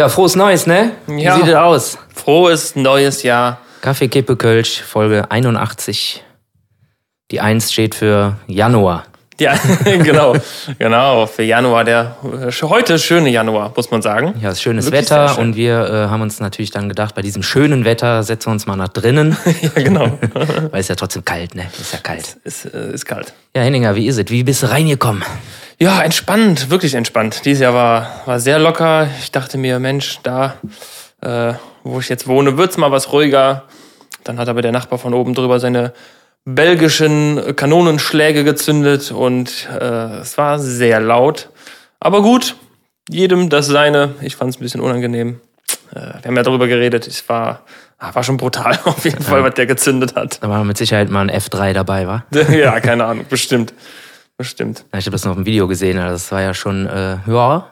Ja, frohes Neues, ne? Wie Ja. sieht es aus? Frohes neues Jahr. Kaffee, Kippe, Kölsch, Folge 81. Die 1 steht für Januar. Ja, genau, genau. Für Januar, der äh, heute schöne Januar, muss man sagen. Ja, es ist schönes Wirklich Wetter schön. und wir äh, haben uns natürlich dann gedacht, bei diesem schönen Wetter setzen wir uns mal nach drinnen, Ja, genau. weil es ja trotzdem kalt, ne? Ist ja kalt. ist, äh, ist kalt. Ja, Henninger, wie ist es? Wie bist du reingekommen? Ja, entspannt, wirklich entspannt. Dieses Jahr war, war sehr locker. Ich dachte mir, Mensch, da, äh, wo ich jetzt wohne, wird's mal was ruhiger. Dann hat aber der Nachbar von oben drüber seine belgischen Kanonenschläge gezündet und äh, es war sehr laut. Aber gut, jedem das seine. Ich fand es ein bisschen unangenehm. Äh, wir haben ja darüber geredet. Es war, ah, war schon brutal auf jeden Fall, was der gezündet hat. Da war mit Sicherheit mal ein F3 dabei, war? ja, keine Ahnung, bestimmt. Bestimmt. Ja, Ich habe das noch im Video gesehen, also das war ja schon, äh, ja,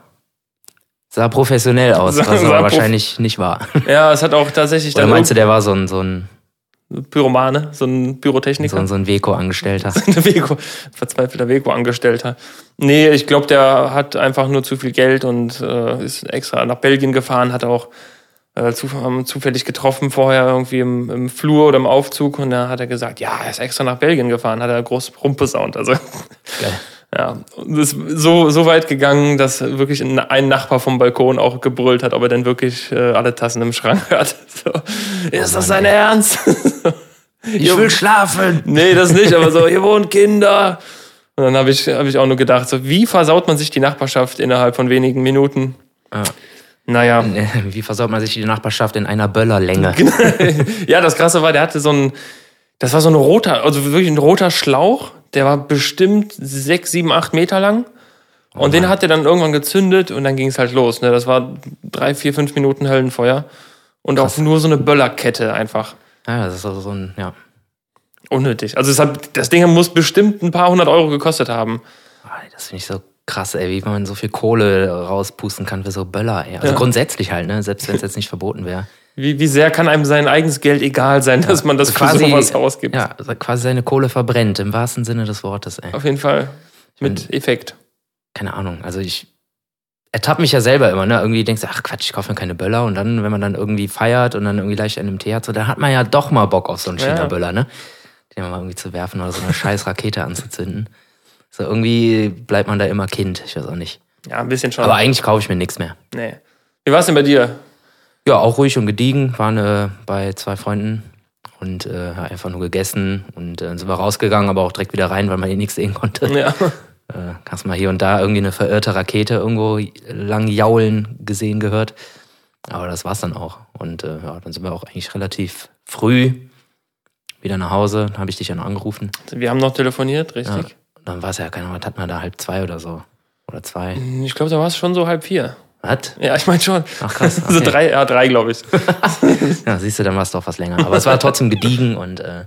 sah professionell aus, was aber wahrscheinlich nicht war. Ja, es hat auch tatsächlich Oder dann meinst du, der war so ein, so ein, Pyromane, so ein Pyrotechniker. so ein, so ein Weko-Angestellter? ein Veko, verzweifelter Veko-Angestellter. Nee, ich glaube, der hat einfach nur zu viel Geld und äh, ist extra nach Belgien gefahren, hat auch äh, zu, haben zufällig getroffen vorher irgendwie im, im Flur oder im Aufzug und da hat er gesagt, ja, er ist extra nach Belgien gefahren, hat er groß rumposaunt. Also Geil. ja, und es ist so, so weit gegangen, dass wirklich ein Nachbar vom Balkon auch gebrüllt hat, ob er denn wirklich äh, alle Tassen im Schrank hat. So, ist das dein Ernst? Ich will schlafen! Nee, das nicht, aber so, hier wohnen Kinder. Und dann habe ich, hab ich auch nur gedacht, so, wie versaut man sich die Nachbarschaft innerhalb von wenigen Minuten? Ja. Naja. Wie versaut man sich die Nachbarschaft in einer Böllerlänge? ja, das Krasse war, der hatte so ein, das war so ein roter, also wirklich ein roter Schlauch, der war bestimmt sechs, sieben, acht Meter lang. Und den hat er dann irgendwann gezündet und dann ging es halt los. Ne? Das war drei, vier, fünf Minuten Höllenfeuer. Und auch nur so eine Böllerkette einfach. Ja, das ist so so ein, ja. Unnötig. Also hat, das Ding muss bestimmt ein paar hundert Euro gekostet haben. Das finde ich so krass, ey, wie man so viel Kohle rauspusten kann für so Böller, ey. Also Ja. grundsätzlich halt, ne? Selbst wenn es jetzt nicht verboten wäre. Wie, wie sehr kann einem sein eigenes Geld egal sein, dass man das für sowas ausgibt? Ja, also quasi seine Kohle verbrennt, im wahrsten Sinne des Wortes, ey. Auf jeden Fall. Mit Effekt. Keine Ahnung. Also ich ertappe mich ja selber immer, ne? Irgendwie denkst du, ach Quatsch, ich kaufe mir keine Böller und dann, wenn man dann irgendwie feiert und dann irgendwie leicht einen im Tee hat, so, dann hat man ja doch mal Bock auf so einen Ja. China-Böller, ne? Den mal irgendwie zu werfen oder so eine scheiß Rakete anzuzünden. So irgendwie bleibt man da immer Kind, ich weiß auch nicht. Ja, ein bisschen schon. Aber eigentlich kaufe ich mir nichts mehr. nee. Wie war es denn bei dir? Ja, auch ruhig und gediegen, waren äh, bei zwei Freunden und äh, einfach nur gegessen und äh, dann sind wir rausgegangen, aber auch direkt wieder rein, weil man eh nichts sehen konnte. Ja. Äh, hast mal hier und da irgendwie eine verirrte Rakete irgendwo lang jaulen gesehen gehört. Aber das war's dann auch. Und äh, ja, dann sind wir auch eigentlich relativ früh wieder nach Hause. Dann habe ich dich ja noch angerufen. Wir haben noch telefoniert, Ja, richtig? Dann war es ja, keine Ahnung, was hat man da halb zwei oder so. Oder zwei. Ich glaube, da war es schon so halb vier. Was? Ja, ich meine schon. Ach krass. So Okay. drei, ja, drei, glaube ich. Ja, siehst du, dann war es doch was länger. Aber es war trotzdem gediegen und äh,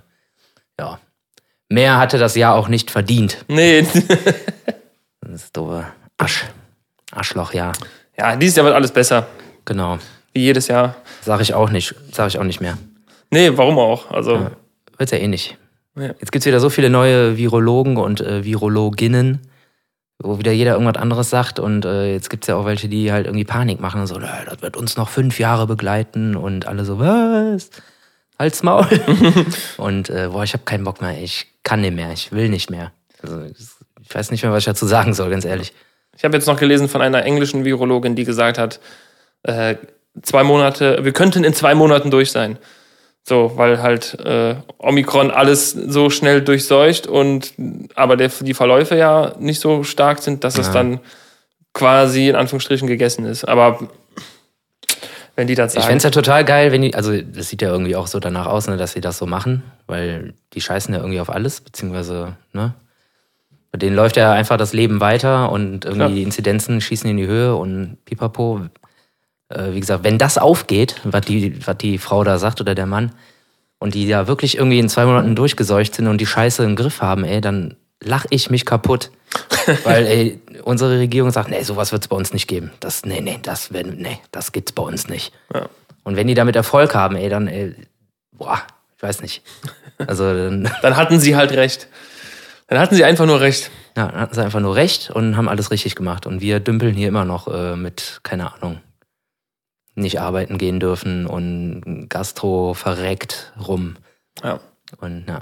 ja. Mehr hatte das Jahr auch nicht verdient. Nee. Das ist doofe Asch. Aschloch, ja. Ja, dieses Jahr wird alles besser. Genau. Wie jedes Jahr. Sag ich auch nicht. Sag ich auch nicht mehr. Nee, warum auch? Also, Wird's ja eh nicht. Ja. Jetzt gibt's wieder so viele neue Virologen und äh, Virologinnen, wo wieder jeder irgendwas anderes sagt. Und äh, jetzt gibt's ja auch welche, die halt irgendwie Panik machen und so, "Nö, das wird uns noch fünf Jahre begleiten und alle so, was? Halt's Maul. und äh, boah, ich habe keinen Bock mehr. Ich kann nicht mehr. Ich will nicht mehr. Also, ich weiß nicht mehr, was ich dazu sagen soll, ganz ehrlich. ich habe jetzt noch gelesen von einer englischen Virologin, die gesagt hat, äh, zwei Monate, wir könnten in zwei Monaten durch sein. So, weil halt äh, Omikron alles so schnell durchseucht und aber der, die Verläufe ja nicht so stark sind, dass es Ja. dann quasi in Anführungsstrichen gegessen ist. Aber wenn die das Ich sagen. fänd's ja total geil, wenn die, also das sieht ja irgendwie auch so danach aus, ne, dass sie das so machen, weil die scheißen ja irgendwie auf alles, beziehungsweise, ne? Bei denen läuft ja einfach das Leben weiter und irgendwie Klar. die Inzidenzen schießen in die Höhe und pipapo. Äh, wie gesagt, wenn das aufgeht, was die, was die Frau da sagt oder der Mann, und die ja wirklich irgendwie in zwei Monaten durchgeseucht sind und die Scheiße im Griff haben, ey, dann lach ich mich kaputt. Weil, ey, unsere Regierung sagt, nee, sowas wird's bei uns nicht geben. Das, nee, nee, das, werden- nee, das gibt's bei uns nicht. Ja. Und wenn die damit Erfolg haben, ey, dann, ey, boah, ich weiß nicht. Also, dann, Dann hatten sie halt recht. Dann hatten sie einfach nur recht. ja, dann hatten sie einfach nur recht und haben alles richtig gemacht. Und wir dümpeln hier immer noch äh, mit, keine Ahnung, nicht arbeiten gehen dürfen und Gastro verreckt rum. Ja. Und ja.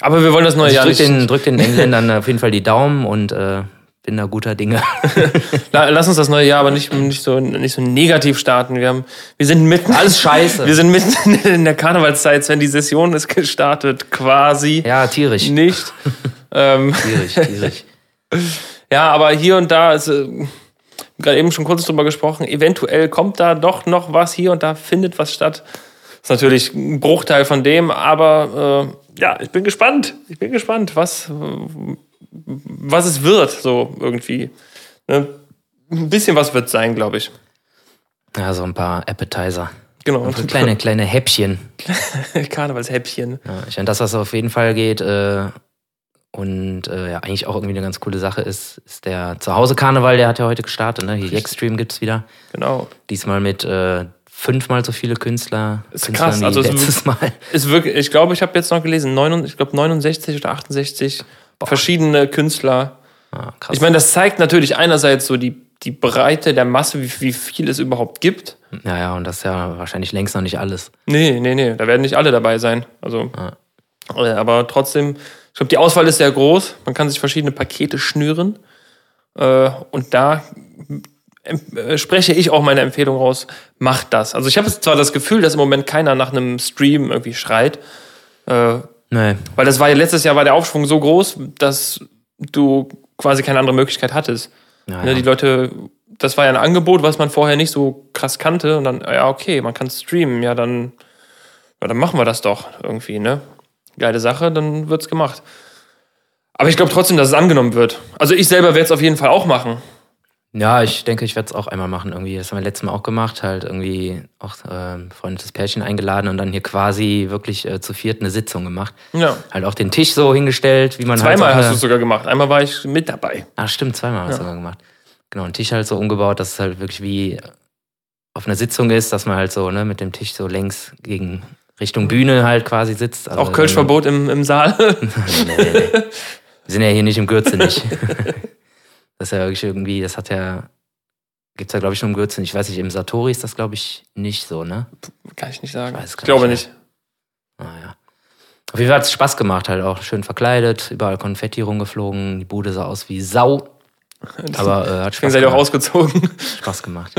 Aber wir wollen das neue Also Jahr drück nicht. den, drück den Engländern auf jeden Fall die Daumen und äh, bin da guter Dinge. La- Lass uns das neue Jahr aber nicht, nicht, so, nicht so negativ starten. Wir, haben, wir sind mitten. Alles scheiße. Wir sind mitten in der Karnevalszeit, Sven. Die Session ist gestartet, quasi. ja, tierisch. Nicht. ähm, Tierisch, tierisch. ja, aber hier und da ist äh, gerade eben schon kurz drüber gesprochen. Eventuell kommt da doch noch was hier und da findet was statt. Ist natürlich ein Bruchteil von dem, aber äh, ja, ich bin gespannt. Ich bin gespannt, was, was es wird, so irgendwie. Ne? Ein bisschen was wird sein, glaube ich. Ja, so ein paar Appetizer. Genau. So kleine, kleine Häppchen. Karnevalshäppchen. Ja, ich meine, das, was auf jeden Fall geht äh, und äh, ja, eigentlich auch irgendwie eine ganz coole Sache ist, ist der Zuhause-Karneval, der hat ja heute gestartet. Ne? Hier Jackstream gibt's wieder. Genau. Diesmal mit äh, fünfmal so viele Künstler. Ist Künstlern krass, also es- letztes Mal. Ist wirklich, ich glaube, ich habe jetzt noch gelesen, 69, ich glaube 69 oder 68 verschiedene Künstler. Ah, krass. Ich meine, das zeigt natürlich einerseits so die, die Breite der Masse, wie, wie viel es überhaupt gibt. ja, ja, und das ist ja wahrscheinlich längst noch nicht alles. Nee, nee, nee, da werden nicht alle dabei sein. Also, äh, aber trotzdem, ich glaube, die Auswahl ist sehr groß. Man kann sich verschiedene Pakete schnüren. Äh, und da em- äh, spreche ich auch meine Empfehlung raus, macht das. Also ich habe zwar das Gefühl, dass im Moment keiner nach einem Stream irgendwie schreit, äh, Nee. weil das war ja letztes Jahr war der Aufschwung so groß, dass du quasi keine andere Möglichkeit hattest. Ja, Ne, die Leute, das war ja ein Angebot, was man vorher nicht so krass kannte. Und dann, ja, okay, man kann streamen, ja, dann, ja, dann machen wir das doch irgendwie, ne? Geile Sache, dann wird's gemacht. Aber ich glaube trotzdem, dass es angenommen wird. Also ich selber werde es auf jeden Fall auch machen. Ja, ich denke, ich werde es auch einmal machen. Irgendwie, das haben wir letztes Mal auch gemacht, halt irgendwie auch ähm, freundliches Pärchen eingeladen und dann hier quasi wirklich äh, zu viert eine Sitzung gemacht. Ja. Halt auch den Tisch so hingestellt, wie man Zweimal halt hast auch, du es sogar gemacht. Einmal war ich mit dabei. Ah, stimmt, zweimal haben wir es sogar gemacht. Genau, einen Tisch halt so umgebaut, dass es halt wirklich wie auf einer Sitzung ist, dass man halt so ne, mit dem Tisch so längs gegen Richtung Bühne halt quasi sitzt. Also, Auch Kölschverbot im, im Saal. nee, nee, nee. Wir sind ja hier nicht im Gürze nicht. Das ist ja wirklich irgendwie, das hat ja, gibt's ja glaube ich nur im Gürze Ich weiß nicht, im Satori ist das glaube ich nicht so, ne? Kann ich nicht sagen. Ich weiß Ich, glaube nicht. Naja. Auf jeden Fall hat es Spaß gemacht, halt auch schön verkleidet, überall Konfetti rumgeflogen, die Bude sah aus wie Sau. Aber äh, hat Spaß seid ihr auch gemacht. ausgezogen. Spaß gemacht.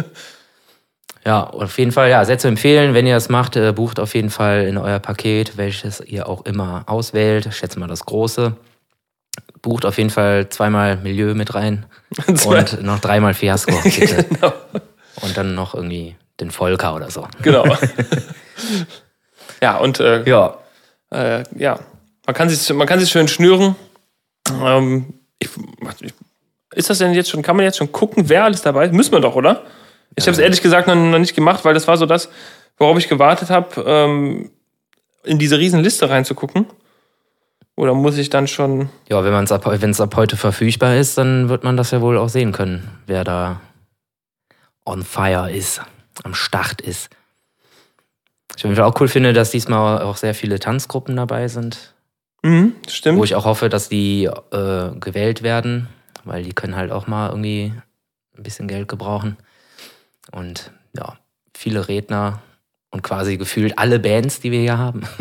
Ja, auf jeden Fall, ja, sehr zu empfehlen, wenn ihr das macht, äh, bucht auf jeden Fall in euer Paket, welches ihr auch immer auswählt. Schätze mal das große. Bucht auf jeden Fall zweimal Milieu mit rein und noch dreimal bitte. genau. Und dann noch irgendwie den Volker oder so. genau. ja, und äh, Ja. äh, ja, man kann sich, man kann sich schön schnüren. Ähm, ich, ist das denn jetzt schon, kann man jetzt schon gucken, wer alles dabei ist? Müssen wir doch, oder? Ich habe es ehrlich gesagt noch, noch nicht gemacht, weil das war so das, worauf ich gewartet habe, ähm, in diese riesen Liste reinzugucken. Oder muss ich dann schon. Ja, wenn es ab, wenn's ab heute verfügbar ist, dann wird man das ja wohl auch sehen können, wer da on fire ist, am Start ist. Ich auf jeden Fall auch cool finde, dass diesmal auch sehr viele Tanzgruppen dabei sind, Mhm, stimmt. wo ich auch hoffe, dass die äh, gewählt werden, weil die können halt auch mal irgendwie ein bisschen Geld gebrauchen. Und ja, viele Redner und quasi gefühlt alle Bands, die wir hier haben.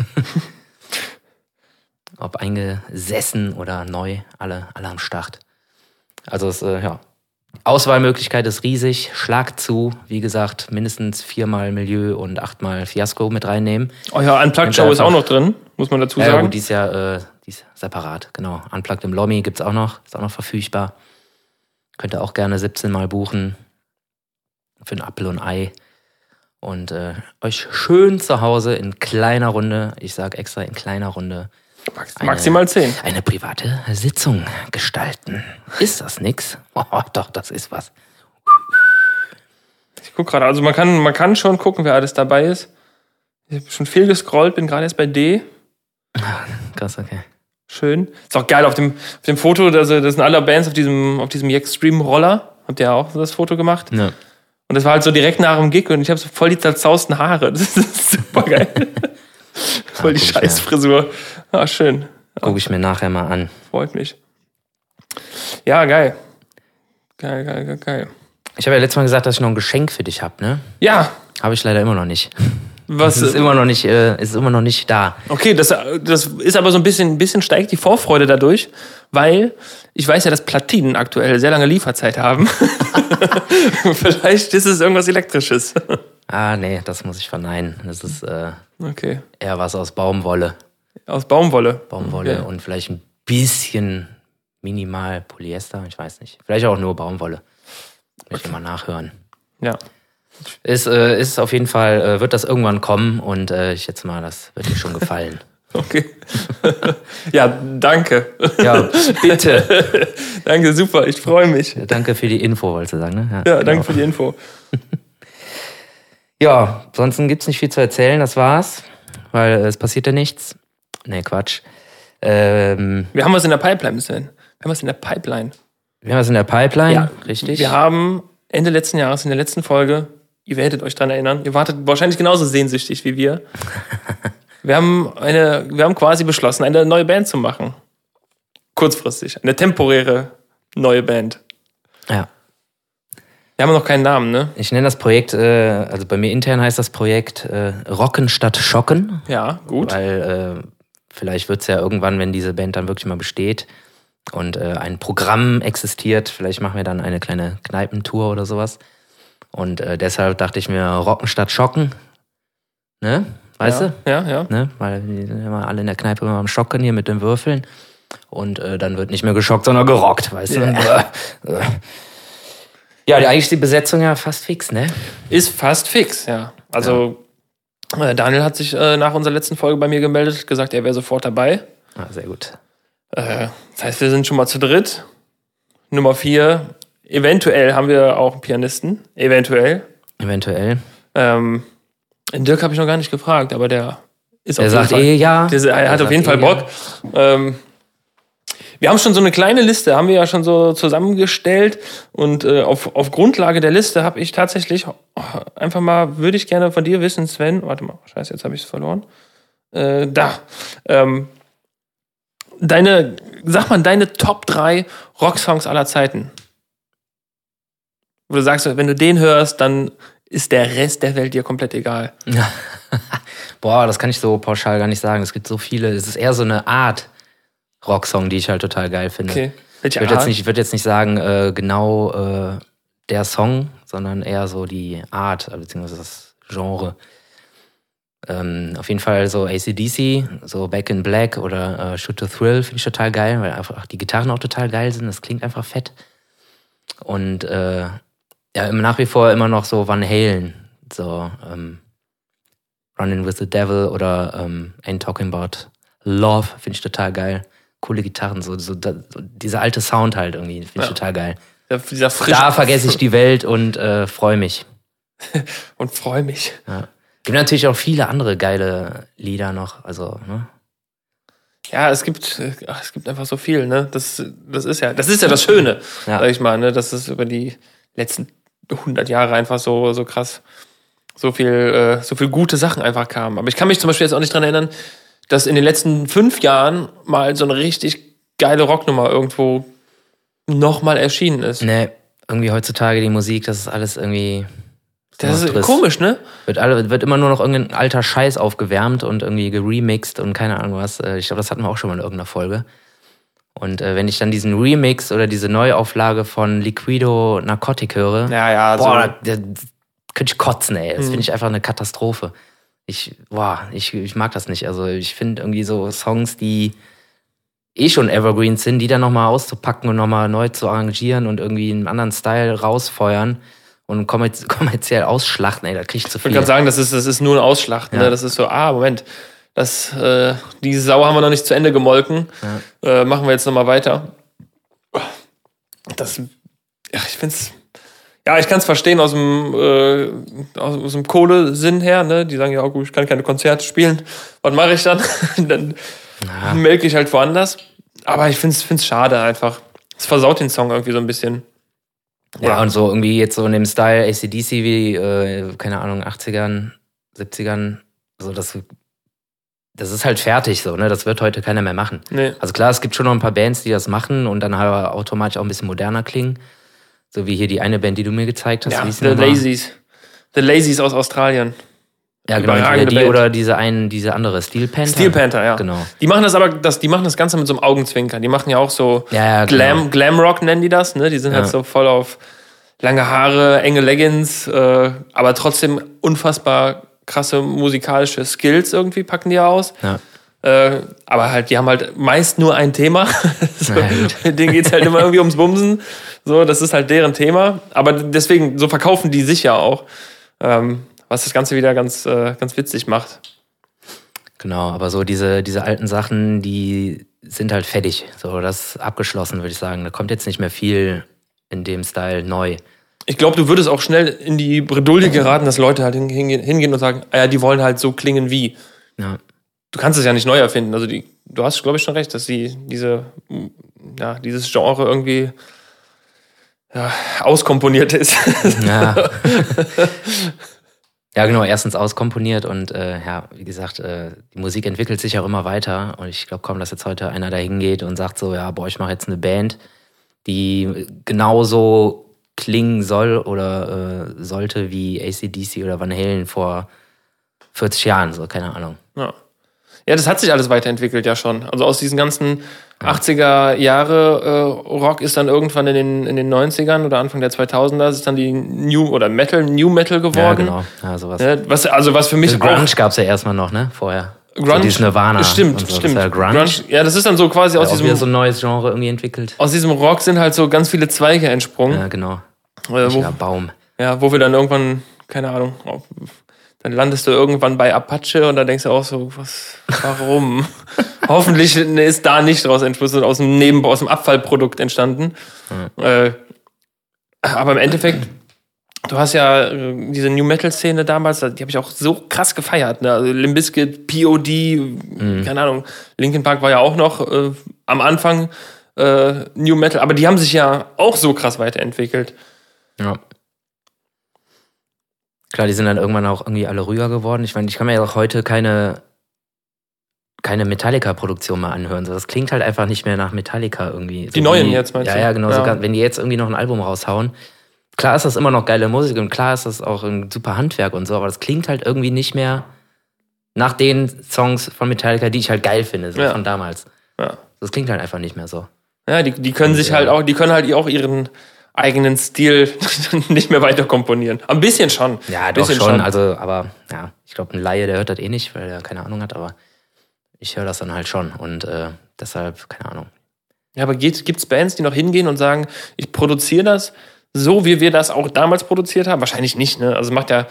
Ob eingesessen oder neu, alle, alle am Start. Also es, äh, ja. Auswahlmöglichkeit ist riesig. Schlag zu. Wie gesagt, mindestens viermal Milieu und achtmal Fiasco mit reinnehmen. Oh ja, Unplugged Show ist auch noch drin, muss man dazu Ja, ja, sagen. gut, die ist ja äh, die ist separat, genau. Unplugged im Lobby gibt's auch noch, ist auch noch verfügbar. Könnt ihr auch gerne 17 Mal buchen. Für ein Apfel und Ei. Und äh, euch schön zu Hause in kleiner Runde, ich sag extra in kleiner Runde, Max, maximal 10. eine private Sitzung gestalten. Ist das nix? Oh, doch, das ist was. Ich guck gerade, also man kann, man kann schon gucken, wer alles dabei ist. Ich habe schon viel gescrollt, bin gerade erst bei D. Krass, okay. Schön. Ist auch geil auf dem, auf dem Foto, da sind das sind alle Bands auf diesem, auf diesem Stream Roller. Habt ihr ja auch das Foto gemacht? Ja. Und das war halt so direkt nach dem Gig und ich habe so voll die zerzausten Haare. Das ist super geil. voll die. Scheißfrisur. Ah, schön. Gucke ich mir nachher mal an. Freut mich. Ja, geil. Geil, geil, geil, geil. Ich habe ja letztes Mal gesagt, dass ich noch ein Geschenk für dich habe, ne? Ja, Habe ich leider immer noch nicht. Was ist immer noch nicht, äh, ist immer noch nicht da. Okay, das, das ist aber so ein bisschen, ein bisschen steigt die Vorfreude dadurch, weil ich weiß ja, dass Platinen aktuell sehr lange Lieferzeit haben. Vielleicht ist es irgendwas Elektrisches. Ah, nee, das muss ich verneinen. Das ist äh, Okay. eher was aus Baumwolle. Aus Baumwolle. Baumwolle Okay. und vielleicht ein bisschen minimal Polyester, ich weiß nicht. Vielleicht auch nur Baumwolle. Möchte mal nachhören. Ja. Ist, äh, ist auf jeden Fall, äh, wird das irgendwann kommen und äh, ich schätze mal, das wird dir schon gefallen. Okay. ja, danke. ja, bitte. danke, super. Ich freue mich. Danke für die Info, wolltest du sagen, ne? Ja, genau. danke für die Info. Ja, ansonsten gibt's nicht viel zu erzählen, das war's. Weil äh, es passiert ja nichts. Nee, Quatsch. Ähm, Wir haben was in der Pipeline, Sven. Wir haben was in der Pipeline. wir haben was in der Pipeline, Ja, richtig? Wir haben Ende letzten Jahres in der letzten Folge, ihr werdet euch dran erinnern, ihr wartet wahrscheinlich genauso sehnsüchtig wie wir. Wir haben eine, wir haben quasi beschlossen, eine neue Band zu machen. Kurzfristig. Eine temporäre neue Band. Ja. Wir haben noch keinen Namen, ne? Ich nenne das Projekt, äh, also bei mir intern heißt das Projekt äh, Rocken statt Schocken. Ja, gut. Weil äh, vielleicht wird's ja irgendwann, wenn diese Band dann wirklich mal besteht und äh, ein Programm existiert, vielleicht machen wir dann eine kleine Kneipentour oder sowas. Und äh, deshalb dachte ich mir, Rocken statt Schocken. Ne? Weißt ja, du? Ja, ja. Ne? Weil die sind immer alle in der Kneipe immer am Schocken hier mit den Würfeln. Und äh, dann wird nicht mehr geschockt, sondern gerockt, weißt du? Äh, äh. Ja, die, eigentlich ist die Besetzung ja fast fix, ne? Ist fast fix, ja. Also, äh, Daniel hat sich äh, nach unserer letzten Folge bei mir gemeldet, gesagt, er wäre sofort dabei. Ah, sehr gut. Äh, das heißt, wir sind schon mal zu dritt. Nummer vier. Eventuell haben wir auch einen Pianisten. Eventuell. Eventuell. Ähm, Dirk habe ich noch gar nicht gefragt, aber der ist Er auf sagt jeden Fall. eh ja. Der, er hat auf jeden eh Fall ja. Bock. Ähm, wir haben schon so eine kleine Liste, haben wir ja schon so zusammengestellt. Und äh, auf, auf Grundlage der Liste habe ich tatsächlich oh, einfach mal, würde ich gerne von dir wissen, Sven. Warte mal, scheiße, jetzt habe ich es verloren. Äh, da. Ähm, deine, sag mal, deine Top 3 Rocksongs aller Zeiten. Wo du sagst, wenn du den hörst, dann ist der Rest der Welt dir komplett egal. Boah, das kann ich so pauschal gar nicht sagen. Es gibt so viele. Es ist eher so eine Art Rocksong, die ich halt total geil finde. Okay. Welche Ich würde jetzt nicht, ich würd jetzt nicht sagen, äh, genau äh, der Song, sondern eher so die Art, äh, beziehungsweise das Genre. Ähm, auf jeden Fall so ACDC, so Back in Black oder äh, Shoot to Thrill finde ich total geil, weil einfach die Gitarren auch total geil sind. Das klingt einfach fett. Und äh, ja, immer nach wie vor immer noch so Van Halen, so ähm, Running with the Devil oder ähm, Ain't Talking About Love finde ich total geil. Coole Gitarren, so, so, da, so dieser alte Sound halt irgendwie, finde ich Ja. total geil. Der- Dieser frische Da vergesse ich die Welt und äh, freue mich. und freue mich. Ja. Gibt natürlich auch viele andere geile Lieder noch. Also, ne? Ja, es gibt, ach, es gibt einfach so viel, ne? Das, das ist ja, das ist ja das Schöne, Ja. sag ich mal, ne? Dass es über die letzten 100 Jahre einfach so, so krass, so viel, äh, so viel gute Sachen einfach kamen. Aber ich kann mich zum Beispiel jetzt auch nicht dran erinnern, dass in den letzten fünf Jahren mal so eine richtig geile Rocknummer irgendwo nochmal erschienen ist. Ne, irgendwie heutzutage die Musik, das ist alles irgendwie. Das ist Trist. komisch, ne? Wird, alle, wird immer nur noch irgendein alter Scheiß aufgewärmt und irgendwie geremixed und keine Ahnung was. Äh, Ich glaube, das hatten wir auch schon mal in irgendeiner Folge. Und äh, wenn ich dann diesen Remix oder diese Neuauflage von Liquido Narcotic höre, Ja, ja, so. boah, da, da könnte ich kotzen, ey. Das Mhm. finde ich einfach eine Katastrophe. Ich, boah, ich, ich mag das nicht. Also ich finde irgendwie so Songs, die eh schon Evergreens sind, die dann nochmal auszupacken und nochmal neu zu arrangieren und irgendwie einen anderen Style rausfeuern und kommerz kommerziell ausschlachten, ey, da krieg ich zu Ich wollte viel. gerade sagen, das ist, das ist nur ein Ausschlachten. Ja. Ne? Das ist so, ah, Moment, das, äh, die Sau haben wir noch nicht zu Ende gemolken. Äh, machen wir jetzt nochmal weiter. Das, ja, ich find's, ja, ich kann es verstehen aus dem, äh, aus, aus dem Kohlesinn her, ne? Die sagen ja auch gut, ich kann keine Konzerte spielen. Was mache ich dann? dann Ja. melke ich halt woanders. Aber ich find's, find's schade einfach. Es versaut den Song irgendwie so ein bisschen. Ja, und so irgendwie jetzt so in dem Style ACDC wie, äh, keine Ahnung, 80ern, 70ern, so das, das ist halt fertig so, ne? Das wird heute keiner mehr machen. Nee. Also klar, es gibt schon noch ein paar Bands, die das machen und dann halt automatisch auch ein bisschen moderner klingen. So wie hier die eine Band, die du mir gezeigt hast. Ja, The? Lazies. The Lazies aus Australien. Ja, genau. Entweder die Band. oder diese einen, diese andere, Steel Panther. Steel Panther, ja. Genau. Die machen das aber, das, die machen das Ganze mit so einem Augenzwinkern. Die machen ja auch so Ja, ja, Glam, genau. Glamrock nennen die das, ne? Die sind halt Ja. so voll auf lange Haare, enge Leggings, äh, aber trotzdem unfassbar krasse musikalische Skills irgendwie packen die aus. Ja. Äh, aber halt, die haben halt meist nur ein Thema. so, ja, denen geht's halt immer irgendwie ums Bumsen. So, das ist halt deren Thema. Aber deswegen, so verkaufen die sich ja auch. Ähm, was das Ganze wieder ganz, äh, ganz witzig macht. Genau, aber so diese, diese alten Sachen, die sind halt fertig. So, das ist abgeschlossen, würde ich sagen. Da kommt jetzt nicht mehr viel in dem Style neu. Ich glaube, du würdest auch schnell in die Bredouille geraten, dass Leute halt hingehen, hingehen und sagen, ah ja, die wollen halt so klingen wie. Ja. Du kannst es ja nicht neu erfinden. Also die, du hast, glaube ich, schon recht, dass sie diese, ja, dieses Genre irgendwie ja, auskomponiert ist. Ja. ja, genau, erstens auskomponiert und äh, ja, wie gesagt, äh, die Musik entwickelt sich auch immer weiter und ich glaube kaum, dass jetzt heute einer da hingeht und sagt so, ja, boah, ich mache jetzt eine Band, die genauso klingen soll oder äh, sollte wie ACDC oder Van Halen vor 40 Jahren, so, keine Ahnung. Ja. ja, das hat sich alles weiterentwickelt ja schon. Also aus diesen ganzen 80er Jahre äh, Rock ist dann irgendwann in den, in den 90ern oder Anfang der 2000er ist dann die New oder Metal, New Metal geworden. Ja, genau. Ja, sowas. Ja, was, also was für mich auch Grunge gab es ja erstmal noch, ne? Vorher. Grunge, so Nirvana. Stimmt, so. stimmt. Ja Grunge. Ja, das ist dann so quasi aus Auch wieder diesem, so ein neues Genre irgendwie entwickelt. aus diesem Rock sind halt so ganz viele Zweige entsprungen. Ja, genau. Äh, wo, Baum. ja, wo wir dann irgendwann, keine Ahnung, dann landest du irgendwann bei Apache und da denkst du auch so, was, warum? Hoffentlich ist da nicht draus entschlossen, aus dem Nebenbau, aus dem Abfallprodukt entstanden. Äh, aber im Endeffekt, du hast ja äh, diese New Metal Szene damals, die habe ich auch so krass gefeiert. Ne? Also Limp Bizkit, POD, keine Ahnung, Linkin Park war ja auch noch äh, am Anfang äh, New Metal, aber die haben sich ja auch so krass weiterentwickelt. Ja. Klar, die sind dann irgendwann auch irgendwie alle ruhiger geworden. Ich meine, ich kann mir ja auch heute keine, keine Metallica-Produktion mal anhören. So, das klingt halt einfach nicht mehr nach Metallica irgendwie. So Die neuen jetzt, meinst ja, du? Ja, genau. Ja. Sogar, wenn die jetzt irgendwie noch ein Album raushauen. Klar ist das immer noch geile Musik und klar ist das auch ein super Handwerk und so, aber das klingt halt irgendwie nicht mehr nach den Songs von Metallica, die ich halt geil finde, so Ja. von damals. Ja. Das klingt halt einfach nicht mehr so. Ja, die, die können sich Ja. halt auch, die können halt auch ihren eigenen Stil nicht mehr weiter komponieren. Ein bisschen schon. Ja, Ein doch bisschen schon. Also, aber ja, ich glaube, ein Laie, der hört das eh nicht, weil er keine Ahnung hat, aber ich höre das dann halt schon und äh, deshalb, keine Ahnung. Ja, aber gibt es Bands, die noch hingehen und sagen, ich produziere das so, wie wir das auch damals produziert haben? Wahrscheinlich nicht, ne? Also macht ja,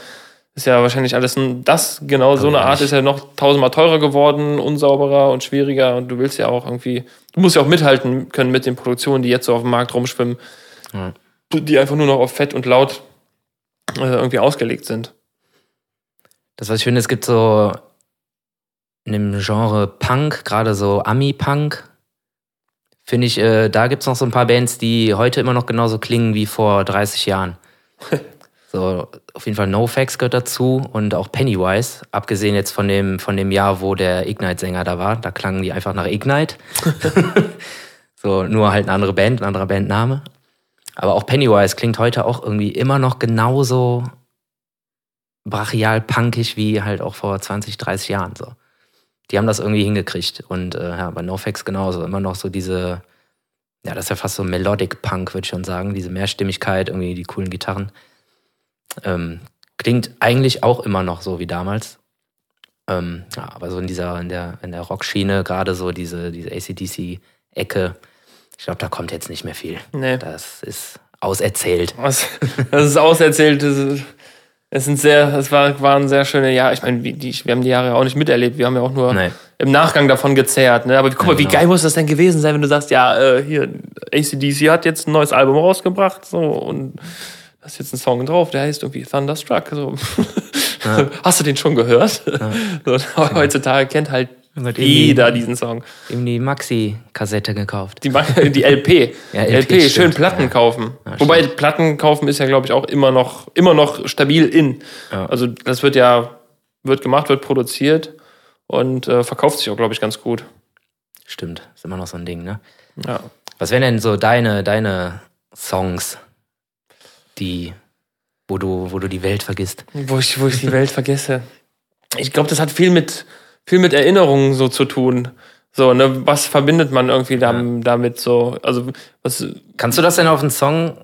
ist ja wahrscheinlich alles ein, das, genau, so eine Art nicht. ist ja noch tausendmal teurer geworden, unsauberer und schwieriger und du willst ja auch irgendwie, du musst ja auch mithalten können mit den Produktionen, die jetzt so auf dem Markt rumschwimmen, Ja. die einfach nur noch auf fett und laut äh, irgendwie ausgelegt sind. Das, was ich finde, es gibt so in dem Genre Punk, gerade so Ami-Punk, finde ich, äh, da gibt es noch so ein paar Bands, die heute immer noch genauso klingen wie vor 30 Jahren. so, auf jeden Fall NoFX gehört dazu und auch Pennywise, abgesehen jetzt von dem, von dem Jahr, wo der Ignite-Sänger da war. Da klangen die einfach nach Ignite. so, nur halt eine andere Band, ein anderer Bandname. Aber auch Pennywise klingt heute auch irgendwie immer noch genauso brachial punkig wie halt auch vor 20, 30 Jahren so. Die haben das irgendwie hingekriegt und äh, ja, bei NoFX genauso immer noch so diese ja, das ist ja fast so Melodic Punk, würde ich schon sagen, diese Mehrstimmigkeit, irgendwie die coolen Gitarren. Ähm, klingt eigentlich auch immer noch so wie damals. Ähm, ja, aber so in dieser in der in der Rockschiene gerade so diese diese ACDC Ecke, ich glaube, da kommt jetzt nicht mehr viel. Nee. Das ist auserzählt. Was, das ist auserzählt. Das es sind sehr, es war, waren sehr schöne Jahre. Ich meine, wie- die, wir haben die Jahre ja auch nicht miterlebt. Wir haben ja auch nur Nee. im Nachgang davon gezehrt. Ne? Aber guck mal, Ja, wie genau. geil muss das denn gewesen sein, wenn du sagst, ja, äh, hier, ACDC hat jetzt ein neues Album rausgebracht, so, und da ist jetzt ein Song drauf, der heißt irgendwie Thunderstruck. So. Hast du den schon gehört? So, heutzutage kennt halt Wird jeder irgendwie- diesen Song. Ihm die Maxi-Kassette gekauft. Die, die LP. Ja, LP, LP, schön. Platten Ja. kaufen. Ja, Wobei Platten kaufen ist ja, glaube ich, auch immer noch, immer noch stabil in. Also das wird ja, wird gemacht, wird produziert und äh, verkauft sich auch, glaube ich, ganz gut. Stimmt, ist immer noch so ein Ding, ne? Ja. Was wären denn so deine, deine Songs, die, wo du, wo du die Welt vergisst. Wo ich, wo ich die Welt vergesse. Ich glaube, das hat viel mit, viel mit Erinnerungen so zu tun. So, ne, was verbindet man irgendwie dam- damit so? Also, was, Kannst du das denn auf einen Song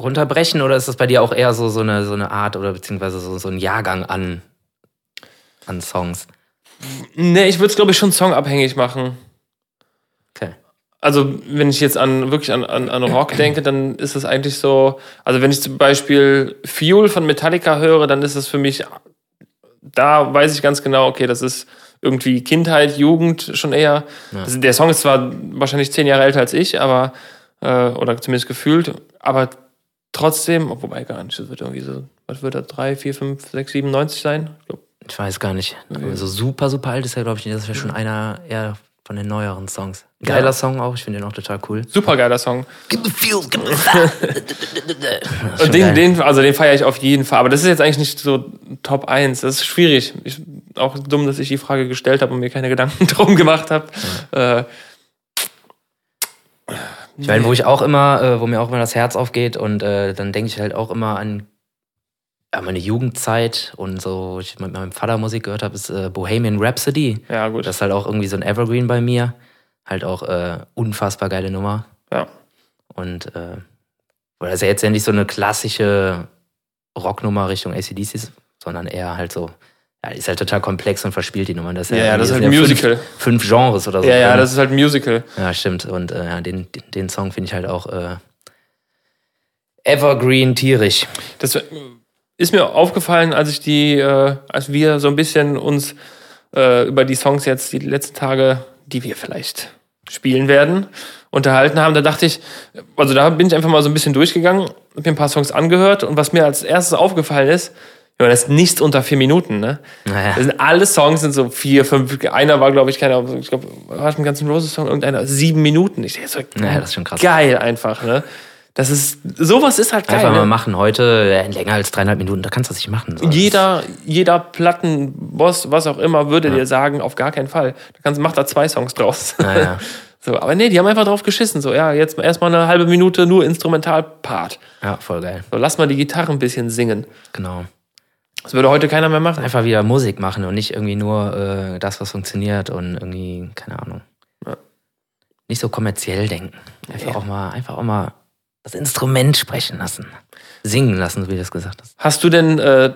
runterbrechen oder ist das bei dir auch eher so, so, eine, so eine Art oder beziehungsweise so, so ein Jahrgang an, an Songs? ne, ich würde es, glaube ich, schon songabhängig machen. Okay. Also, wenn ich jetzt an wirklich an, an, an Rock denke, dann ist es eigentlich so, also wenn ich zum Beispiel Fuel von Metallica höre, dann ist es für mich, da weiß ich ganz genau, okay, das ist irgendwie Kindheit, Jugend schon eher. Das, der Song ist zwar wahrscheinlich zehn Jahre älter als ich, aber, äh, oder zumindest gefühlt, aber trotzdem, oh, wobei gar nicht, das wird irgendwie so, was wird das, drei, vier, fünf, sechs, sieben, neunzig sein? Ich glaub, Ich weiß gar nicht. So super, super alt ist er, glaube ich, nicht. Das wäre schon einer eher von den neueren Songs. Geiler Ja. Song auch, ich finde den auch total cool. super geiler Song. Give me feel, give me that. Und den, den, also den feiere ich auf jeden Fall. Aber das ist jetzt eigentlich nicht so Top 1. Das ist schwierig. Ich, auch dumm, dass ich die Frage gestellt habe und mir keine Gedanken drum gemacht habe. Äh, Ich meine, wo ich auch immer, äh, wo mir auch immer das Herz aufgeht und äh, dann denke ich halt auch immer an ja, meine Jugendzeit und so, ich mit meinem Vater Musik gehört habe, ist äh, Bohemian Rhapsody. ja, gut. Das ist halt auch irgendwie so ein Evergreen bei mir. Halt auch äh, unfassbar geile Nummer. ja. Und äh, weil das ja jetzt ja nicht so eine klassische Rocknummer Richtung ACDC ist, sondern eher halt so, ja, ist halt total komplex und verspielt die Nummer. Das Ja, ja, das ist halt ein fünf- Musical. Fünf, Genres oder so. Ja, ja, das ist halt ein Musical. Ja, stimmt. Und äh, ja, den, den, den Song finde ich halt auch äh, evergreen tierisch. Das ist mir aufgefallen, als ich die, äh, als wir so ein bisschen uns äh, über die Songs jetzt die letzten Tage, die wir vielleicht spielen werden, unterhalten haben. Da dachte ich, also da bin ich einfach mal so ein bisschen durchgegangen, hab mir ein paar Songs angehört und was mir als erstes aufgefallen ist, ja, das ist nichts unter vier Minuten, ne? Naja. Das sind alle Songs sind so vier, fünf. Einer war, glaube ich, keiner, ich glaube, war es im ganzen Roses Song irgendeiner sieben Minuten. Ich denke so, Naja, das ist schon krass. geil einfach, ne? Das ist sowas ist halt geil. Einfach ne? mal machen. Heute äh, länger als dreieinhalb Minuten, da kannst du das nicht machen. So. Jeder, jeder Plattenboss, was auch immer, würde dir sagen, auf gar keinen Fall. Da kannst, mach da zwei Songs draus. Naja. So, aber nee, die haben einfach drauf geschissen. So, ja, jetzt erstmal eine halbe Minute nur Instrumentalpart. Ja, voll geil. So, lass mal die Gitarre ein bisschen singen. Genau. Das würde heute keiner mehr machen. Einfach wieder Musik machen und nicht irgendwie nur äh, das, was funktioniert und irgendwie, keine Ahnung. Ja. Nicht so kommerziell denken. Einfach Ja. auch mal, einfach auch mal das Instrument sprechen lassen. Singen lassen, so wie du das gesagt hast. Hast du denn äh,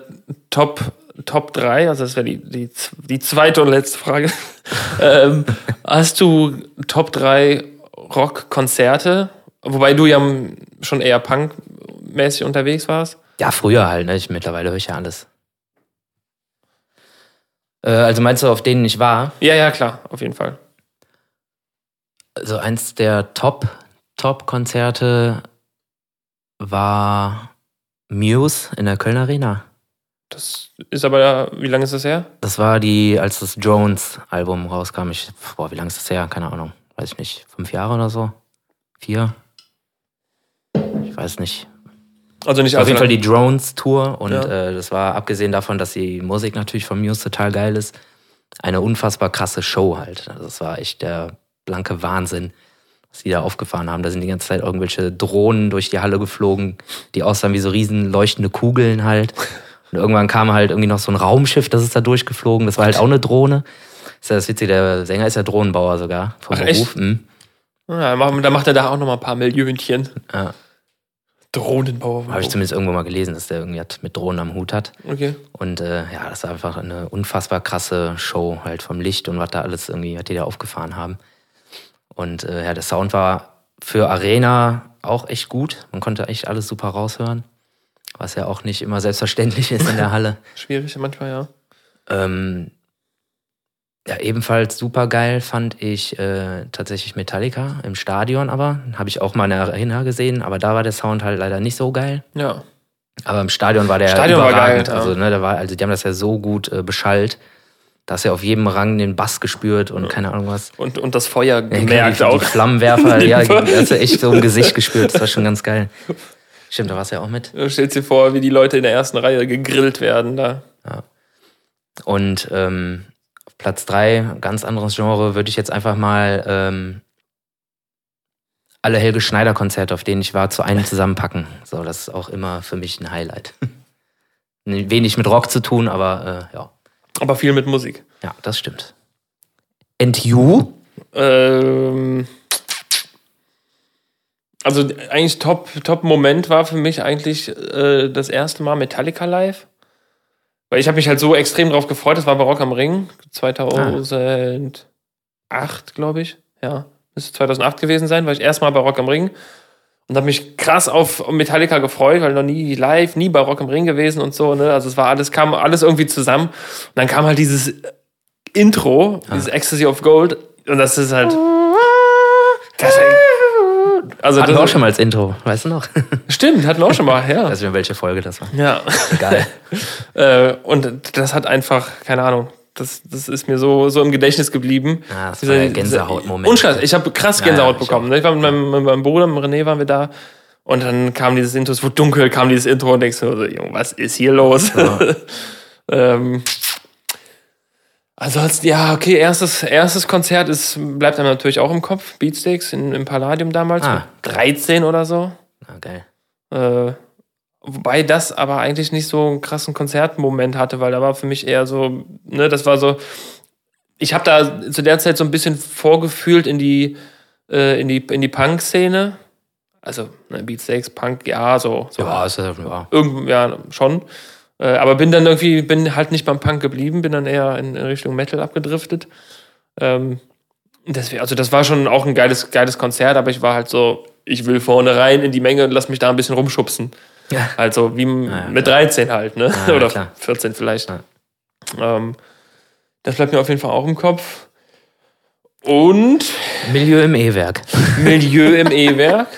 Top, Top 3, also das wäre die, die, die zweite und letzte Frage. ähm, hast du Top 3 Rockkonzerte? Wobei du ja schon eher punkmäßig unterwegs warst. Ja, früher halt, ne? Ich, mittlerweile höre ich ja alles. Äh, also meinst du, auf denen ich war? Ja, ja, klar, auf jeden Fall. Also eins der Top, Top-Konzerte war Muse in der Kölner Arena. Das ist aber, wie lange ist das her? Das war die, als das Jones-Album rauskam. Ich, boah, wie lange ist das her? Keine Ahnung. Weiß ich nicht. Fünf Jahre oder so? Vier? Ich weiß nicht. Also nicht Auf jeden Fall die Drones-Tour und Ja. äh, das war abgesehen davon, dass die Musik natürlich von Muse total geil ist, eine unfassbar krasse Show halt. Also das war echt der blanke Wahnsinn, was die da aufgefahren haben. Da sind die ganze Zeit irgendwelche Drohnen durch die Halle geflogen, die aussahen wie so riesen leuchtende Kugeln halt. Und irgendwann kam halt irgendwie noch so ein Raumschiff, das ist da durchgeflogen. Das war halt auch eine Drohne. Ist ja das Witzige, der Sänger ist ja Drohnenbauer sogar vom Ach? Beruf. Mhm. Ja, da macht er da auch noch mal ein paar Millionchen. Ja, Drohnenbauer. habe ich zumindest irgendwo mal gelesen, dass der irgendwie mit Drohnen am Hut hat. Okay. Und äh, ja, das war einfach eine unfassbar krasse Show halt vom Licht und was da alles irgendwie, was die da aufgefahren haben. Und äh, ja, der Sound war für Arena auch echt gut. Man konnte echt alles super raushören. Was ja auch nicht immer selbstverständlich ist in der Halle. Schwierig manchmal, ja. Ähm, ja, ebenfalls super geil fand ich äh, tatsächlich Metallica im Stadion, aber habe ich auch mal in der Arena gesehen, aber da war der Sound halt leider nicht so geil. Ja. Aber im Stadion war der Stadion war überragend. geil, ja. Also, ne, da war, also die haben das ja so gut äh, beschallt. Da hast du ja auf jedem Rang den Bass gespürt und keine Ahnung was. Und, und das Feuer Ja, gemerkt die, auch. Die Flammenwerfer, ja, hast du echt so im Gesicht gespürt. Das war schon ganz geil. Stimmt, da warst du ja auch mit. Du stellst dir vor, wie die Leute in der ersten Reihe gegrillt werden da. Und ähm, auf Platz drei, ganz anderes Genre, würde ich jetzt einfach mal ähm, alle Helge Schneider-Konzerte, auf denen ich war, zu einem zusammenpacken. So, das ist auch immer für mich ein Highlight. Wenig mit Rock zu tun, aber äh, ja. Aber viel mit Musik. Ja, das stimmt. And you? Ähm, also eigentlich Top, Top Moment war für mich eigentlich äh, das erste Mal Metallica live. Weil ich habe mich halt so extrem drauf gefreut, das war bei Rock am Ring 2008, glaube ich. Ja, müsste 2008 gewesen sein, war ich erstmal bei Rock am Ring und habe mich krass auf Metallica gefreut, weil noch nie live, nie bei Rock am Ring gewesen und so, ne? Also es war alles kam alles irgendwie zusammen und dann kam halt dieses Intro, dieses Ecstasy of Gold und das ist halt das, also hatten wir auch schon mal als Intro, weißt du noch? Stimmt, hatten wir auch schon mal, ja. Weiß nicht welche Folge das war. Ja. Geil. äh, und das hat einfach, keine Ahnung, das, das ist mir so, so im Gedächtnis geblieben. Ah, das war der Gänsehautmoment. Unscheiß, ich habe krass Gänsehaut Ja, bekommen. Ich war mit meinem, mit meinem Bruder, mit René waren wir da. Und dann kam dieses Intro, es wurde dunkel, kam dieses Intro und denkst du so, Junge, was ist hier los? ähm, ansonsten, ja, okay, erstes, erstes Konzert ist, bleibt einem natürlich auch im Kopf. Beatsteaks in, im Palladium damals, Ah. mit 13 oder so. Ah, geil. Äh, wobei das aber eigentlich nicht so einen krassen Konzertmoment hatte, weil da war für mich eher so, ne, das war so, ich habe da zu der Zeit so ein bisschen vorgefühlt in die, äh, in die, in die Punk-Szene. Also, ne, Beatsteaks, Punk, ja, so, so Ja, ist ja, ja. irgend, ja, schon. Äh, aber bin dann irgendwie, bin halt nicht beim Punk geblieben, bin dann eher in, in Richtung Metal abgedriftet. Ähm, deswegen, also das war schon auch ein geiles, geiles Konzert, aber ich war halt so, ich will vorne rein in die Menge und lass mich da ein bisschen rumschubsen. Ja. Also wie m- ja, mit 13 halt, ne? Ja, Oder klar. 14 vielleicht. Ähm, das bleibt mir auf jeden Fall auch im Kopf. Und Milieu im E-Werk. Milieu im E-Werk.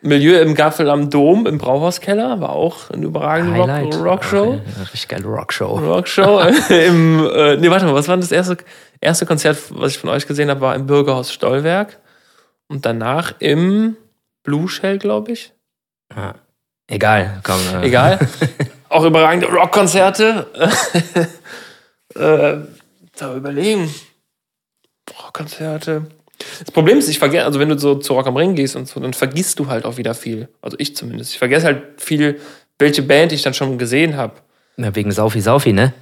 Milieu im Gaffel am Dom, im Brauhauskeller, war auch eine überragende. Rock Rockshow. Richtig geile Rockshow. Rockshow. Im, äh, nee, warte mal, was war denn das erste, erste Konzert, was ich von euch gesehen habe, war im Bürgerhaus Stollwerk. Und danach im Blue Shell, glaube ich. Ja. Egal, komm. Äh, Egal. Auch überragende Rockkonzerte. äh, da überlegen. Rockkonzerte. Das Problem ist, ich vergesse, also wenn du so zu Rock am Ring gehst und so, dann vergisst du halt auch wieder viel. Also ich zumindest. Ich vergesse halt viel, welche Band ich dann schon gesehen habe. Na, wegen Saufi Saufi, ne?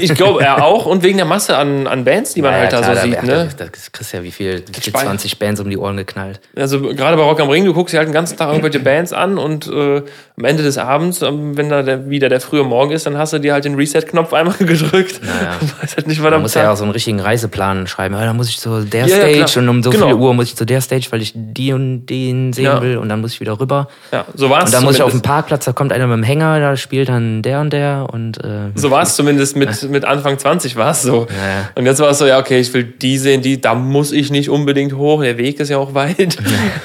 Ich glaube, er auch und wegen der Masse an, an Bands, die man halt da klar, so sieht, ne? Da, da kriegst du ja wie viel, wie viel Spein- 20 Bands um die Ohren geknallt. Also gerade bei Rock am Ring, du guckst dir halt den ganzen Tag irgendwelche Bands an und äh, am Ende des Abends, ähm, wenn da der, wieder der frühe Morgen ist, dann hast du dir halt den Reset-Knopf einmal gedrückt. Naja. Und weißt halt nicht, was Man muss ja Tag- auch so einen richtigen Reiseplan schreiben. Ja, da muss ich zu der Ja, ja, Stage klar. und um so Genau. viel Uhr muss ich zu der Stage, weil ich die und den sehen Ja. will und dann muss ich wieder rüber. Ja, so war es Und dann muss ich auf dem zumindest. Parkplatz, da kommt einer mit dem Hänger, da spielt dann der und der und äh, So war es zumindest mit, mit Anfang 20 war es so. Ja, ja. Und jetzt war es so, ja, okay, ich will die sehen, die, da muss ich nicht unbedingt hoch, der Weg ist ja auch weit.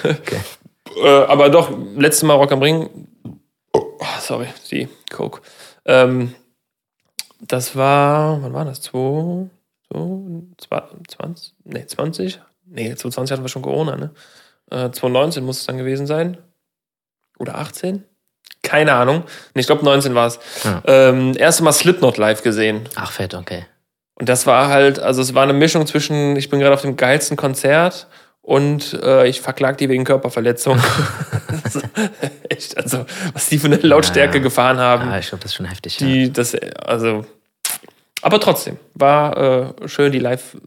okay. äh, aber doch, letztes Mal Rock am Ring. Oh, sorry, die Coke. Ähm, das war, wann war das? 2, 20? Nee, 20? Nee, 2020 hatten wir schon Corona, ne? Äh, 2019 muss es dann gewesen sein. Oder 18? Keine Ahnung. Ich glaube 19 war es. Ja. Ähm, erste Mal Slipknot live gesehen. Ach fett, okay. Und das war halt, also es war eine Mischung zwischen, ich bin gerade auf dem geilsten Konzert und äh, ich verklag die wegen Körperverletzung. Echt, also was die für eine Lautstärke Ja. gefahren haben. Ja, ich glaube, das ist schon heftig. ja. Die, das, also, aber trotzdem, war äh, schön, die live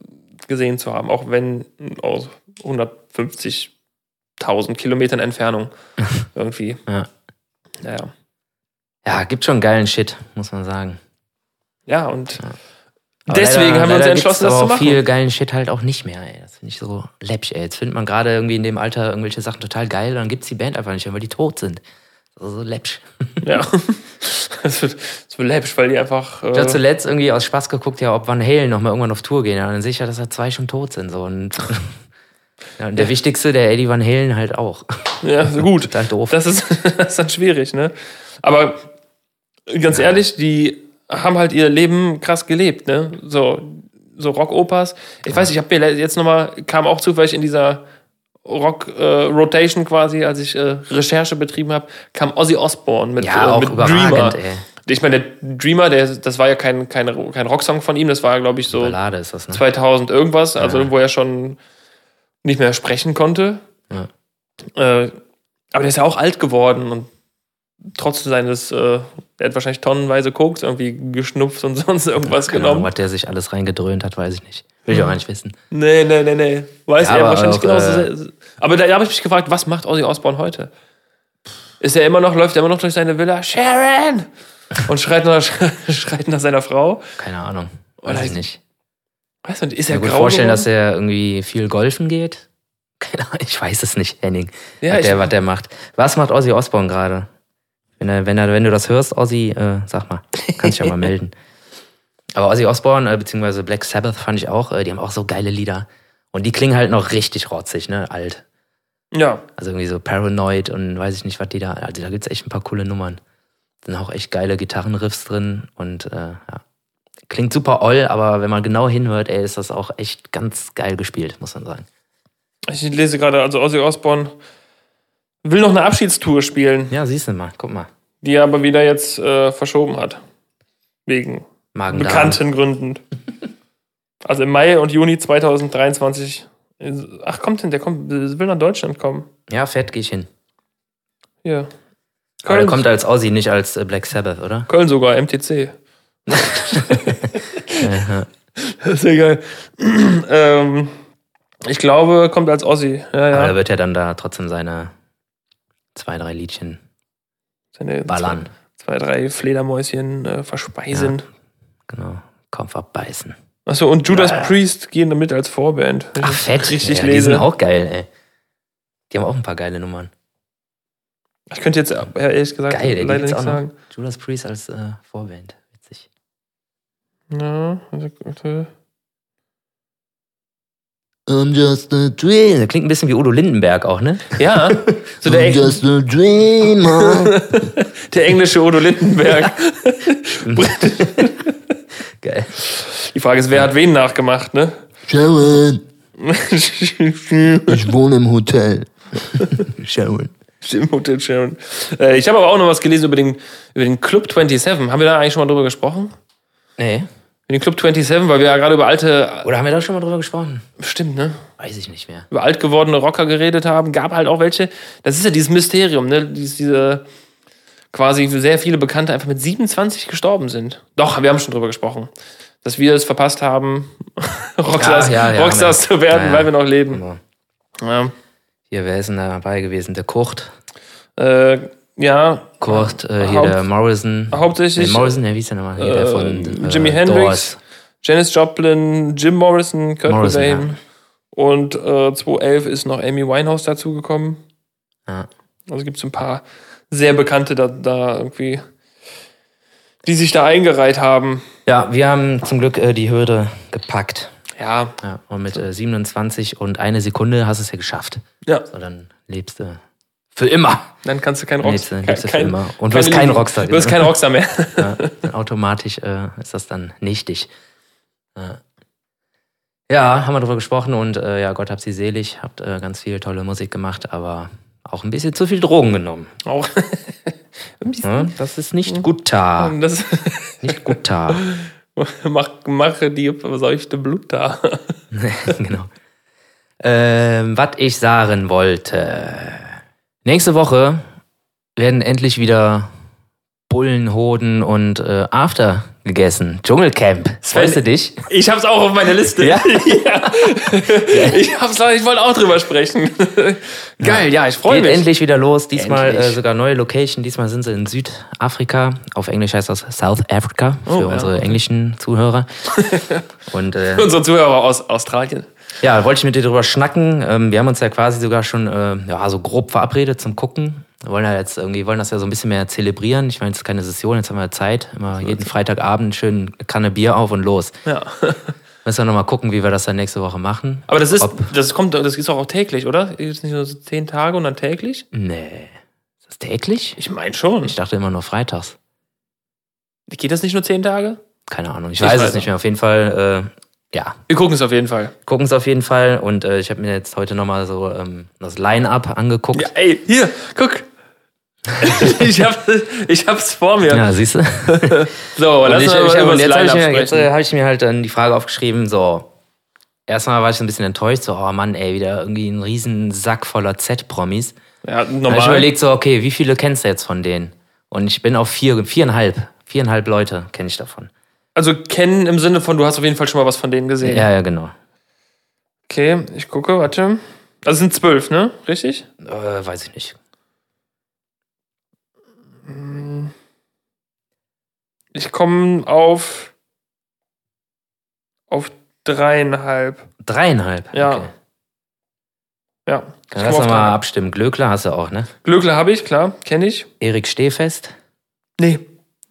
gesehen zu haben, auch wenn aus 150.000 Kilometern Entfernung irgendwie. Ja. Naja. Ja, gibt schon geilen Shit, muss man sagen. Ja, und Aber deswegen leider- haben wir uns entschlossen, das zu machen. viel geilen Shit halt auch nicht mehr, ey. Das finde ich so läppsch, ey. Jetzt findet man gerade irgendwie in dem Alter irgendwelche Sachen total geil, dann gibt's die Band einfach nicht mehr, weil die tot sind. So, so läppsch. Ja. Es wird, es wird läppisch, weil die einfach. Ich habe Äh, zuletzt irgendwie aus Spaß geguckt, ja, ob Van Halen noch mal irgendwann auf Tour gehen. Ja, dann sehe ich ja, dass da zwei schon tot sind. So. Und, ja, und der wichtigste, der Eddie Van Halen halt auch. ja, gut. Total doof. Das ist, das ist dann schwierig, ne? Aber ganz ehrlich, die haben halt ihr Leben krass gelebt, ne? So, so Rockopers. Ich weiß, ich habe mir jetzt nochmal, kam auch zufällig in dieser Rock-Rotation quasi, als ich äh, Recherche betrieben habe, kam Ozzy Osbourne mit, ja, äh, auch mit Dreamer. ey. Ich meine, der Dreamer, der, das war ja kein, kein, kein Rocksong von ihm, das war, glaube ich, so Ballade ist das, ne? 2000 irgendwas, also Ja. wo er schon nicht mehr sprechen konnte. Ja. Äh, aber der ist ja auch alt geworden und trotz seines, äh, der hat wahrscheinlich tonnenweise Koks irgendwie geschnupft und sonst irgendwas Keine genommen. Ahnung, was der sich alles reingedröhnt hat, weiß ich nicht. Will ich auch gar nicht wissen. Nee, nee, nee, nee. Weiß Ja, er aber wahrscheinlich auch, genauso. äh, aber da habe ich mich gefragt, was macht Ozzy Osbourne heute? Ist er immer noch, läuft er immer noch durch seine Villa? Sharon! Und schreit nach, schreit nach seiner Frau? Keine Ahnung. Oder Weiß ich ist- nicht. Weißt du, ist Ich er kann mir grau vorstellen, dass er irgendwie viel golfen geht. Keine Ahnung, ich weiß es nicht, Henning. Ja, was, der, was der macht. Was macht Ozzy Osbourne gerade? Wenn, er, wenn, er, wenn du das hörst, Ozzy, äh, sag mal. Kannst dich ja mal melden. Aber Ozzy Osbourne, äh, beziehungsweise Black Sabbath fand ich auch, äh, die haben auch so geile Lieder. Und die klingen halt noch richtig rotzig, ne? Alt. Ja, Also irgendwie so Paranoid und weiß ich nicht, was die da. Also da gibt's echt ein paar coole Nummern. Sind auch echt geile Gitarrenriffs drin und äh, ja. Klingt super oll, aber wenn man genau hinhört, ey, ist das auch echt ganz geil gespielt, muss man sagen. ich lese gerade, also Ozzy Osbourne will noch eine Abschiedstour spielen, Ja, siehst du mal, guck mal. die er aber wieder jetzt äh, verschoben hat. Wegen Magen bekannten Gründen. Also im Mai und Juni 2023. Ach, kommt denn, der kommt, will nach Deutschland kommen. Ja, fett gehe ich hin. Aber Köln, der kommt als Ozzy, nicht als äh, Black Sabbath, oder? Köln sogar, MTC. Ja, Das ist ja geil. ähm, ich glaube, kommt als Ossi. Ja, Aber ja. da wird er dann da trotzdem seine zwei, drei Liedchen Seine ballern. Zwei, zwei drei Fledermäuschen äh, verspeisen. Genau. Kopf abbeißen. Achso, und Judas Ja. Priest gehen damit als Vorband. Ach, fett. Richtig ja, Die lese. sind auch geil, ey. Die haben auch ein paar geile Nummern. Ich könnte jetzt äh, ehrlich gesagt Geil, ey, die leider nichts sagen. Judas Priest als äh, Vorband. Ja, also, warte. I'm just a dreamer. Klingt ein bisschen wie Udo Lindenberg auch, ne? ja so der, Eng just a dreamer. der englische Udo Lindenberg. Geil. Die Frage ist, wer hat wen nachgemacht, ne? Sharon, ich wohne im Hotel. Sharon. Im Hotel Sharon. Äh, ich habe aber auch noch was gelesen über den, über den Club 27. Haben wir da eigentlich schon mal drüber gesprochen? Nee. Über den Club 27, weil wir ja gerade über alte, Oder haben wir da schon mal drüber gesprochen? stimmt, ne? Weiß ich nicht mehr. Über alt gewordene Rocker geredet haben. Gab halt auch welche. Das ist ja dieses Mysterium, ne? Dies, diese quasi sehr viele Bekannte einfach mit 27 gestorben sind. Doch, wir haben schon drüber gesprochen. Dass wir es verpasst haben, Rockstars, Ja, ja, Rockstars zu werden, weil wir noch leben. Genau. Ja, Hier, wer ist denn da dabei gewesen? Der Kurt. äh, ja Kurt, äh, hier Haupt- der Morrison. hauptsächlich Nee, Morrison, ja, wie ist der nochmal? Hier, der äh, von äh, Jimi Hendrix. Janis Joplin, Jim Morrison, Kurt Morrison, Cobain. Und äh, 2011 ist noch Amy Winehouse dazugekommen. Ja. Also gibt es ein paar sehr bekannte da, da irgendwie, die sich da eingereiht haben. Ja, wir haben zum Glück äh, die Hürde gepackt. Ja, Ja, und mit äh, 27 und eine Sekunde hast du es ja geschafft. ja. So, dann lebst du für immer. Dann kannst du kein Rockstar. du, lebst du für kein- immer. Und keine wirst kein Liebe- Rockstar. Du wirst genau. kein Rockstar mehr. ja, dann automatisch äh, ist das dann nichtig. Ja. ja, haben wir drüber gesprochen und äh, ja, Gott hab sie selig, habt äh, ganz viel tolle Musik gemacht, aber auch ein bisschen zu viel Drogen genommen. Auch. Ein bisschen. Ja, das ist nicht gut da. Das Nicht gut da. mach, mache die verseuchte Blut da. genau. Ähm, was ich sagen wollte. Nächste Woche werden endlich wieder Bullen, Hoden und äh, After gegessen. Dschungelcamp. Freust du dich? Ich hab's auch auf meiner Liste. Ja? ja. Ich hab's, ich wollte auch drüber sprechen. Geil, ja, ich freue Geht mich. endlich wieder los. Diesmal äh, sogar neue Location. Diesmal sind sie in Südafrika. Auf Englisch heißt das South Africa für Oh, ja, unsere englischen Zuhörer. Und äh, Unsere Zuhörer aus Australien. Ja, wollte ich mit dir drüber schnacken. Ähm, wir haben uns ja quasi sogar schon äh, ja, so grob verabredet zum Gucken. Wir wollen ja jetzt irgendwie, wollen das ja so ein bisschen mehr zelebrieren. Ich meine, es ist keine Session, jetzt haben wir Zeit. Immer jeden Freitagabend schön Kanne Bier auf und los. Ja. Müssen wir nochmal gucken, wie wir das dann nächste Woche machen. Aber das ist, Ob- das kommt, das ist auch täglich, oder? Ist nicht nur so zehn Tage und dann täglich? Nee. Ist das täglich? Ich meine schon. Ich dachte immer nur freitags. Geht das nicht nur zehn Tage? Keine Ahnung, ich, Ich weiß weiß es nicht mehr. Auf jeden Fall, äh, ja, Wir gucken es auf jeden Fall. gucken es auf jeden Fall. Und äh, ich habe mir jetzt heute nochmal so ähm, das Line-Up angeguckt. Ja, ey, hier, guck. ich, hab, ich hab's vor mir. Ja, siehst du? So, Und lass ich, ich, hab- über jetzt habe ich, mir- jetzt, äh, hab ich mir halt dann die Frage aufgeschrieben, so, erstmal war ich so ein bisschen enttäuscht, so, oh Mann, ey, wieder irgendwie ein riesen Sack voller Z-Promis. Ja, Dann habe ich normal. überlegt, so, okay, wie viele kennst du jetzt von denen? Und ich bin auf vier, viereinhalb, viereinhalb Leute kenne ich davon. Also kennen im Sinne von, du hast auf jeden Fall schon mal was von denen gesehen. Ja, ja, genau. Okay, ich gucke, warte. Also es sind zwölf, ne? Richtig? Äh, weiß ich nicht. Ich komme auf auf dreieinhalb. Dreieinhalb. Ja. Okay. Ja. Dann lass mal abstimmen. Glöckler hast du auch, ne? Glöckler habe ich, klar, kenne ich. Erik Stehfest. Nee.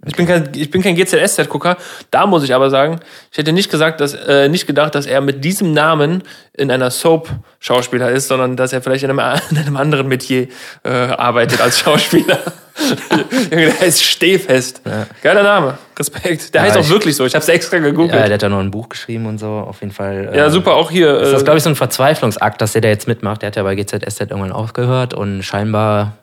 Ich bin kein, ich bin kein GZSZ-Gucker. Da muss ich aber sagen, ich hätte nicht gesagt, dass, äh, nicht gedacht, dass er mit diesem Namen in einer Soap Schauspieler ist, sondern dass er vielleicht in einem, in einem anderen Metier äh, arbeitet als Schauspieler. Der heißt Stehfest. Geiler Name. Respekt. Der Ja, heißt auch ich- wirklich so. Ich habe es extra gegoogelt. Ja, Ja, der hat ja noch ein Buch geschrieben und so. Auf jeden Fall. äh, super. Auch hier. Ist das, Äh, glaube ich, so ein Verzweiflungsakt, dass der da jetzt mitmacht. Der hat ja bei GZSZ irgendwann aufgehört und scheinbar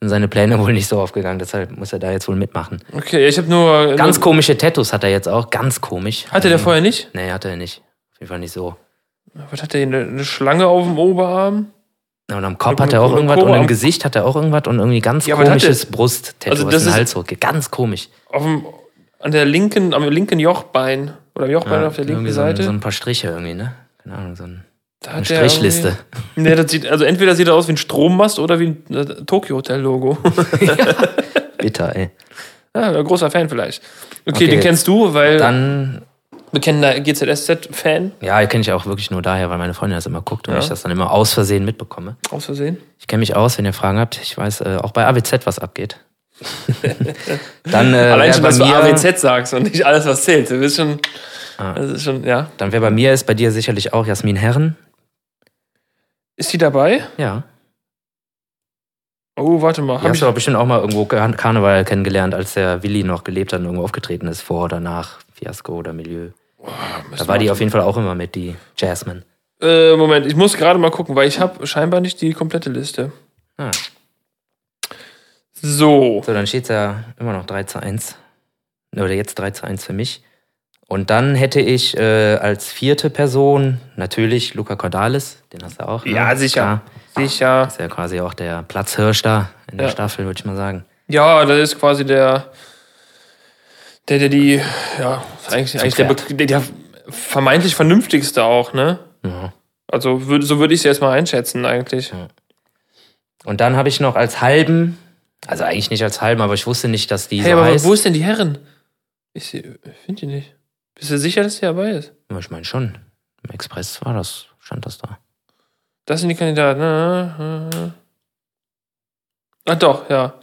sind seine Pläne wohl nicht so aufgegangen. Deshalb muss er da jetzt wohl mitmachen. okay, ich habe nur. Ganz nur, komische Tattoos hat er jetzt auch. Ganz komisch. Hatte der vorher nicht? Nee, hatte er nicht. Auf jeden Fall nicht so. Was hat der? Eine, eine Schlange auf dem Oberarm? Ja, Und am Kopf hat er auch irgendwas und im am- Gesicht hat er auch irgendwas und irgendwie ganz Ja, komisches Brusttattoo, Also das ist- Hals zurückgeht. Ganz komisch. Auf dem, an der linken, am linken Jochbein. Oder am Jochbein auf der linken so, Seite. ein- so ein paar Striche irgendwie, ne? Keine Ahnung, so ein, Da eine Strichliste. Nee, das sieht, also entweder sieht er aus wie ein Strommast oder wie ein äh, Tokyo Hotel Logo. Bitter, ey. ja, ein großer Fan vielleicht. Okay, Okay. den kennst du, weil Dann, bekennender GZSZ-Fan. ja, kenne ich auch wirklich nur daher, weil meine Freundin das immer guckt und Ja. ich das dann immer aus Versehen mitbekomme. Aus Versehen. Ich kenne mich aus, wenn ihr Fragen habt. Ich weiß äh, auch bei AWZ, was abgeht. dann äh, Allein schon, dass du AWZ sagst und nicht alles, was zählt. Du bist schon, Ah. das ist schon, ja. Dann wer bei mir ist, bei dir sicherlich auch Jasmin Herren. Ist die dabei? Ja. Oh, warte mal. Die Hab hast ich, du aber bestimmt auch mal irgendwo Kar- Karneval kennengelernt, als der Willi noch gelebt hat und irgendwo aufgetreten ist, vor oder nach Fiasco oder Milieu. Da war die auf jeden Fall auch immer mit, die Jasmine. äh, Moment, ich muss gerade mal gucken, weil ich habe scheinbar nicht die komplette Liste. Ah. So. So, dann steht es ja immer noch 3 zu 1. Oder jetzt 3 zu 1 für mich. Und dann hätte ich äh, als vierte Person natürlich Luca Cordalis, den hast du auch. ne? Ja, sicher. Klar. Sicher. Ist ja quasi auch der Platzhirsch da in der Ja. Staffel, würde ich mal sagen. Ja, das ist quasi der, der, der die, ja, eigentlich, eigentlich der, der, vermeintlich vernünftigste auch, ne? Ja. Also würd, so würde ich es jetzt mal einschätzen eigentlich. Und dann habe ich noch als halben, also eigentlich nicht als halben, aber ich wusste nicht, dass die Hey, so aber heißt. wo ist denn die Herren? Ich finde die nicht. Bist du sicher, dass die dabei ist? Ja, Ich meine schon. Im Express war das, stand das da. Das sind die Kandidaten. ne? Ah, doch, ja.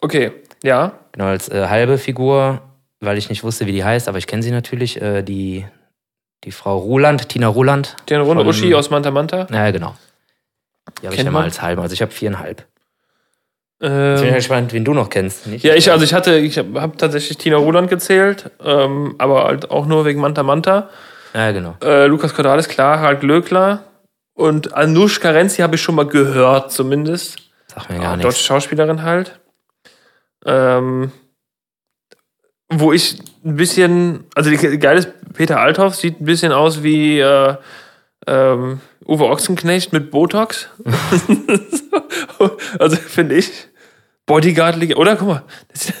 Okay, ja. Genau, als äh, halbe Figur, weil ich nicht wusste, wie die heißt, aber ich kenne sie natürlich, äh, die, die Frau Ruland, Tina Ruland. Die Runde Von- Uschi aus Manta Manta. Ja, genau. Die habe ich ja mal als halben, also ich habe viereinhalb. Bin ich Ähm, halt gespannt, wen du noch kennst. Nicht? ja, ich, also ich hatte, ich habe hab tatsächlich Tina Roland gezählt, ähm, aber halt auch nur wegen Manta Manta. Ja, genau. Äh, Lukas Cordalis, klar, Harald Glöckler. Und Anushka Renzi habe ich schon mal gehört, zumindest. Sag mir gar Ah, nichts. Deutsche Schauspielerin halt. Ähm, wo ich ein bisschen, also die, geil ist, Peter Althoff sieht ein bisschen aus wie äh, ähm, Uwe Ochsenknecht mit Botox. also finde ich. Bodyguard, oder? Guck mal, das,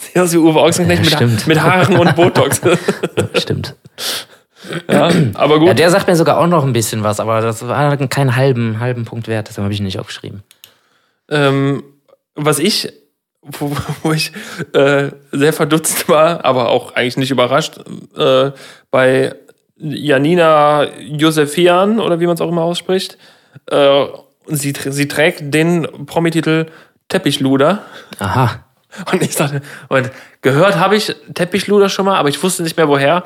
sieht aus wie Uwe Ochsenknecht Ja, mit, mit Haaren und Botox. Stimmt. ja, aber gut. Ja, der sagt mir sogar auch noch ein bisschen was, aber das war keinen halben, halben Punkt wert, deshalb habe ich ihn nicht aufgeschrieben. Ähm, was ich, wo, wo ich äh, sehr verdutzt war, aber auch eigentlich nicht überrascht, äh, bei Janina Josefian oder wie man es auch immer ausspricht, äh, sie, sie trägt den Promititel Teppichluder. Aha. Und ich dachte, und gehört habe ich Teppichluder schon mal, aber ich wusste nicht mehr woher.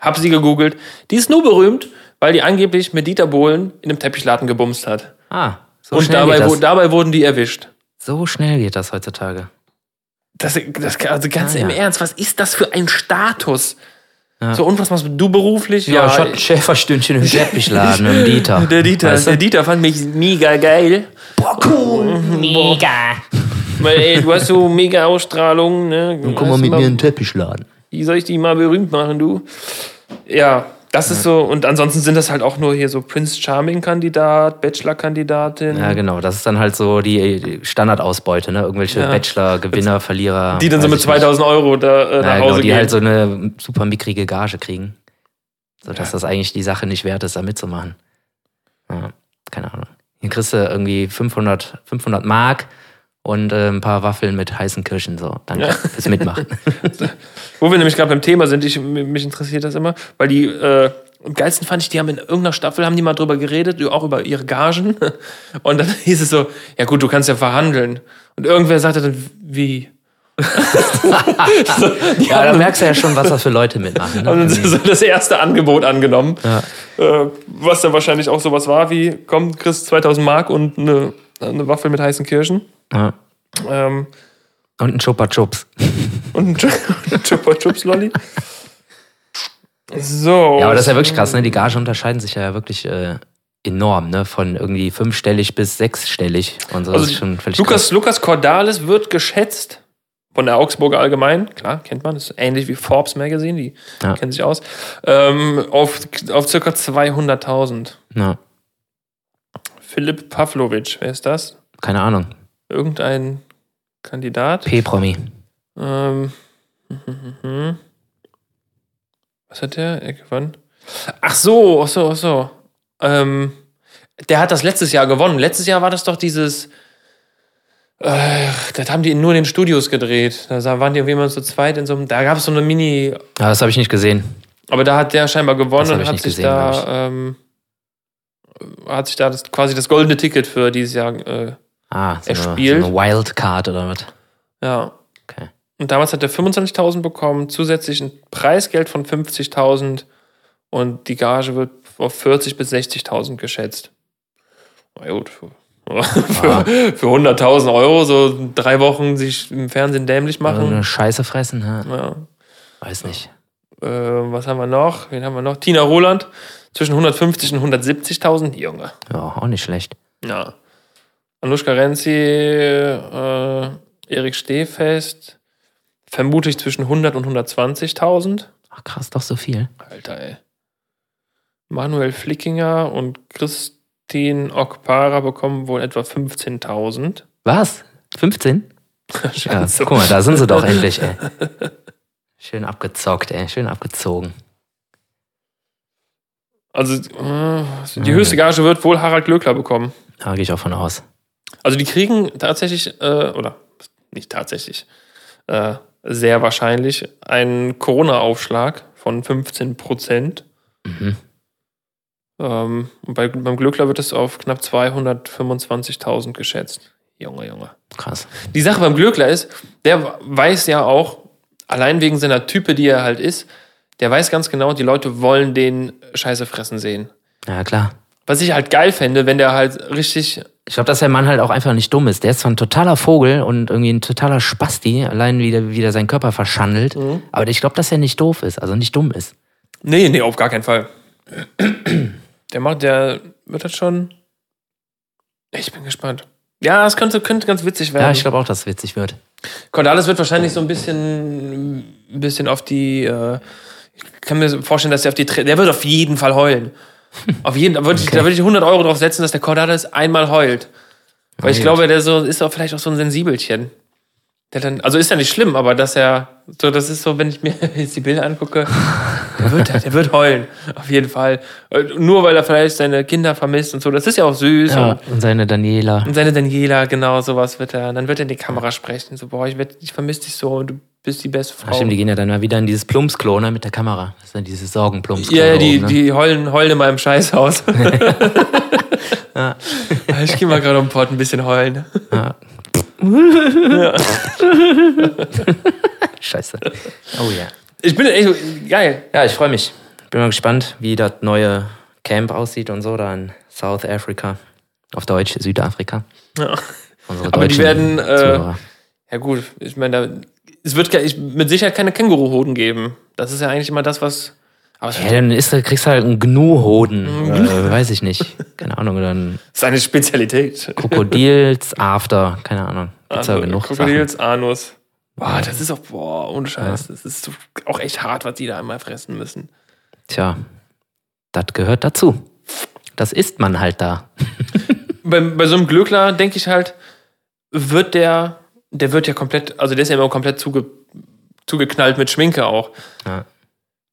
Hab sie gegoogelt. Die ist nur berühmt, weil die angeblich mit Dieter Bohlen in einem Teppichladen gebumst hat. Ah, so und schnell dabei, geht das. dabei wurden die erwischt. So schnell geht das heutzutage. Das, das, also ganz Ah, im ja. Ernst, was ist das für ein Status? Ja. So, und was machst du beruflich? Ja, ich hatte Schäferstündchen im Teppichladen im Dieter. der Dieter, Weißt du? der Dieter fand mich mega geil. Boah, cool. Mega. Weil, ey, du hast so mega Ausstrahlung, ne? Komm mal mit immer- mir in den Teppichsladen. Wie soll ich die mal berühmt machen, du? Ja, Das ist so, und ansonsten sind das halt auch nur hier so Prince Charming-Kandidat, Bachelor-Kandidatin. Ja, genau. Das ist dann halt so die Standardausbeute, ne? Irgendwelche Ja. Bachelor, Gewinner, Verlierer. Die dann so mit ich nicht. 2000 Euro da äh, nach ja, Hause genau, die gehen. halt so eine super mickrige Gage kriegen. So dass Ja. das eigentlich die Sache nicht wert ist, da mitzumachen. Ja, keine Ahnung. Hier kriegst du irgendwie 500, 500 Mark und äh, ein paar Waffeln mit heißen Kirschen. So, danke Ja. fürs Mitmachen. Wo wir nämlich gerade beim Thema sind, ich, mich interessiert das immer, weil die, äh, am geilsten fand ich, die haben in irgendeiner Staffel, haben die mal drüber geredet, auch über ihre Gagen. Und dann hieß es so, ja gut, du kannst ja verhandeln. Und irgendwer sagte dann, wie? ja, da merkst du ja schon, was das für Leute mitmachen. Ne? Sie so das erste Angebot angenommen. Ja. Äh, was dann wahrscheinlich auch sowas war wie, komm, kriegst 2000 Mark und eine, eine Waffel mit heißen Kirschen. Ja. Ähm, Und ein Chupa Chups. und ein Ch- Chupa Chups Lolli. So. Ja, aber das ist ja wirklich krass, ne? Die Gage unterscheiden sich ja wirklich äh, enorm, ne? Von irgendwie fünfstellig bis sechsstellig und so. Also das ist schon völlig Lukas, Lukas Cordalis wird geschätzt von der Augsburger Allgemein, klar, kennt man, ist ähnlich wie Forbes Magazine, die Ja. kennen sich aus, ähm, auf, auf circa 200.000. krass. Ja, Philipp Pavlovic, wer ist das? keine Ahnung. Irgendein Kandidat? P-Promi. Ähm, was hat der? Er gewonnen? Ach so, ach so, ach so. Ähm, der hat das letztes Jahr gewonnen. Letztes Jahr war das doch dieses. Äh, das haben die nur in den Studios gedreht. Da waren die irgendwie immer so zweit in so einem. Da gab es so eine Mini. Ja, das habe ich nicht gesehen. Aber da hat der scheinbar gewonnen und hat sich gesehen, da. Ähm, hat sich da das, quasi das goldene Ticket für dieses Jahr. Äh, Ah, so Er eine, spielt. so eine Wildcard oder was? ja. Okay. Und damals hat er 25.000 bekommen, zusätzlich ein Preisgeld von 50.000 und die Gage wird auf 40.000 bis 60.000 geschätzt. Na gut, für, für, für 100.000 Euro so drei Wochen sich im Fernsehen dämlich machen. eine Scheiße fressen? Ja, Ja. weiß nicht. Äh, was haben wir noch? Wen haben wir noch? Tina Roland zwischen 150 und 170.000. Junge. Ja, auch nicht schlecht. Ja. Anushka Renzi, äh, Erik Stehfest, vermute ich zwischen 100 und 120.000. Ach krass, doch so viel. Alter, ey. Manuel Flickinger und Christine Okpara bekommen wohl etwa 15.000. Was? 15? Ja, guck mal, da sind sie doch endlich, ey. Schön abgezockt, ey. Schön abgezogen. Also, äh, die höchste Gage wird wohl Harald Glöckler bekommen. Da gehe ich auch von aus. Also, die kriegen tatsächlich, äh, oder nicht tatsächlich, äh, sehr wahrscheinlich einen Corona-Aufschlag von 15 Prozent. Mhm. Ähm, und bei, beim Glöckler wird es auf knapp 225.000 geschätzt. Junge, Junge. Krass. Die Sache beim Glöckler ist, der weiß ja auch, allein wegen seiner Type, die er halt ist, der weiß ganz genau, die Leute wollen den Scheiße fressen sehen. Ja, klar. Was ich halt geil fände, wenn der halt richtig. Ich glaube, dass der Mann halt auch einfach nicht dumm ist. Der ist zwar ein totaler Vogel und irgendwie ein totaler Spasti, allein wie der, wie der seinen Körper verschandelt. Mhm. Aber ich glaube, dass er nicht doof ist, also nicht dumm ist. Nee, nee, auf gar keinen Fall. Der macht, der wird das schon. Ich bin gespannt. Ja, es könnte, könnte ganz witzig werden. Ja, ich glaube auch, dass es witzig wird. Cordalis wird wahrscheinlich so ein bisschen, ein bisschen auf die. Äh, ich kann mir vorstellen, dass der auf die. Der wird auf jeden Fall heulen. Auf jeden, da würde ich, da würde ich 100 Euro drauf setzen, dass der Cordalis einmal heult. Weil ich glaube, der so ist auch vielleicht auch so ein Sensibelchen. Der dann, also ist ja nicht schlimm, aber dass er, so, das ist so, wenn ich mir jetzt die Bilder angucke, der wird, der wird heulen. Auf jeden Fall. Äh, Nur weil er vielleicht seine Kinder vermisst und so. Das ist ja auch süß. Ja, Und, und seine Daniela. und seine Daniela, genau, sowas wird er. Und dann wird er in die Kamera sprechen. So, boah, ich, werd, ich vermisse dich so und du bist die beste Frau. Ach, stimmt, die gehen ja dann mal wieder in dieses Plumpsklo, ne, mit der Kamera. Das ist dann dieses Sorgenplumpsklo. ja, ja, da die, oben, ne? die heulen, heulen in meinem Scheißhaus. Ich gehe mal gerade um den Pott ein bisschen heulen. Ja. Scheiße. Oh ja. Ich bin echt geil. Ja, ich freue mich. Bin mal gespannt, wie das neue Camp aussieht und so, da in South Africa. Auf Deutsch, Südafrika. Ja. Unsere Aber die werden, äh. Ja gut, ich meine, da, es wird mit Sicherheit keine Känguruhoden geben. Das ist ja eigentlich immer das, was. Aber Ja, dann ist, kriegst du halt einen Gnu-Hoden. Äh, weiß ich nicht. Keine Ahnung. Oder ein ist eine Spezialität. Krokodils After. Keine Ahnung. Gibt's ja Also, genug Sachen. Krokodils, Anus. Boah, das ist auch, boah, ohne Scheiß. Das ist auch echt hart, was die da einmal fressen müssen. Tja, Das gehört dazu. Das isst man halt da. Bei, bei so einem Glöckler denke ich halt, wird der, der wird ja komplett, also der ist ja immer komplett zuge, zugeknallt mit Schminke auch. Ja.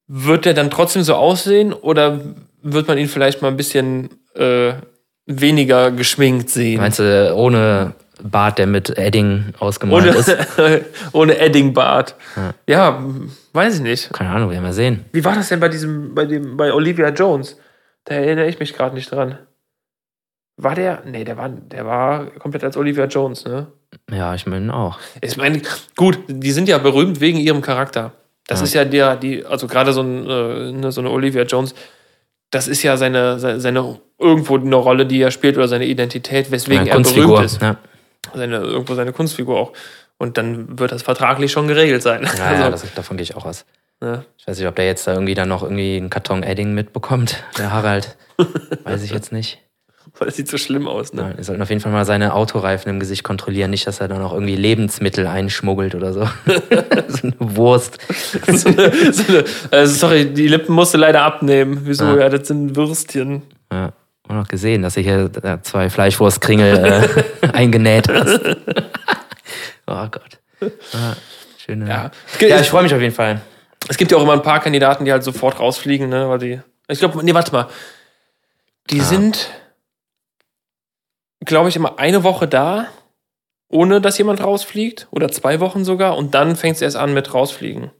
Wird der dann trotzdem so aussehen oder wird man ihn vielleicht mal ein bisschen äh, weniger geschminkt sehen? Meinst du, ohne Bart, der mit Edding ausgemalt ohne, ist? ohne Eddingbart. Ja. Ja, weiß ich nicht. Keine Ahnung, werden wir sehen. Wie war das denn bei diesem, bei dem, bei Olivia Jones? Da erinnere ich mich gerade nicht dran. War der? Nee, der war, der war komplett als Olivia Jones, ne? Ja, ich meine auch. Ich meine, gut, die sind ja berühmt wegen ihrem Charakter. Das Ja. ist ja der, die, also gerade so, ein, äh, ne, so eine Olivia Jones, das ist ja seine, seine, seine irgendwo eine Rolle, die er spielt oder seine Identität, weswegen Ja, er berühmt ist. Ja, Seine, irgendwo seine Kunstfigur auch. Und dann wird das vertraglich schon geregelt sein. ja, ja also, das, davon gehe ich auch aus. ne? Ich weiß nicht, ob der jetzt da irgendwie dann noch irgendwie einen Karton Edding mitbekommt, der Harald. weiß ich jetzt nicht. Das sieht so schlimm aus, ne? Wir sollten auf jeden Fall mal seine Autoreifen im Gesicht kontrollieren. Nicht, dass er da noch irgendwie Lebensmittel einschmuggelt oder so. so eine Wurst. so eine, so eine, also sorry, die Lippen musste leider abnehmen. Wieso? Ja. Ja, das sind Würstchen. Ja, auch noch gesehen, dass du hier da zwei Fleischwurstkringel äh, eingenäht hast. oh Gott. Ja, schöne. Ja. ja ich freue mich auf jeden Fall. Es gibt ja auch immer ein paar Kandidaten, die halt sofort rausfliegen, ne? Weil die. Ich glaube, nee, warte mal. Die Ah. sind, glaube ich, immer eine Woche da, ohne dass jemand rausfliegt. Oder zwei Wochen sogar. Und dann fängt es erst an mit rausfliegen.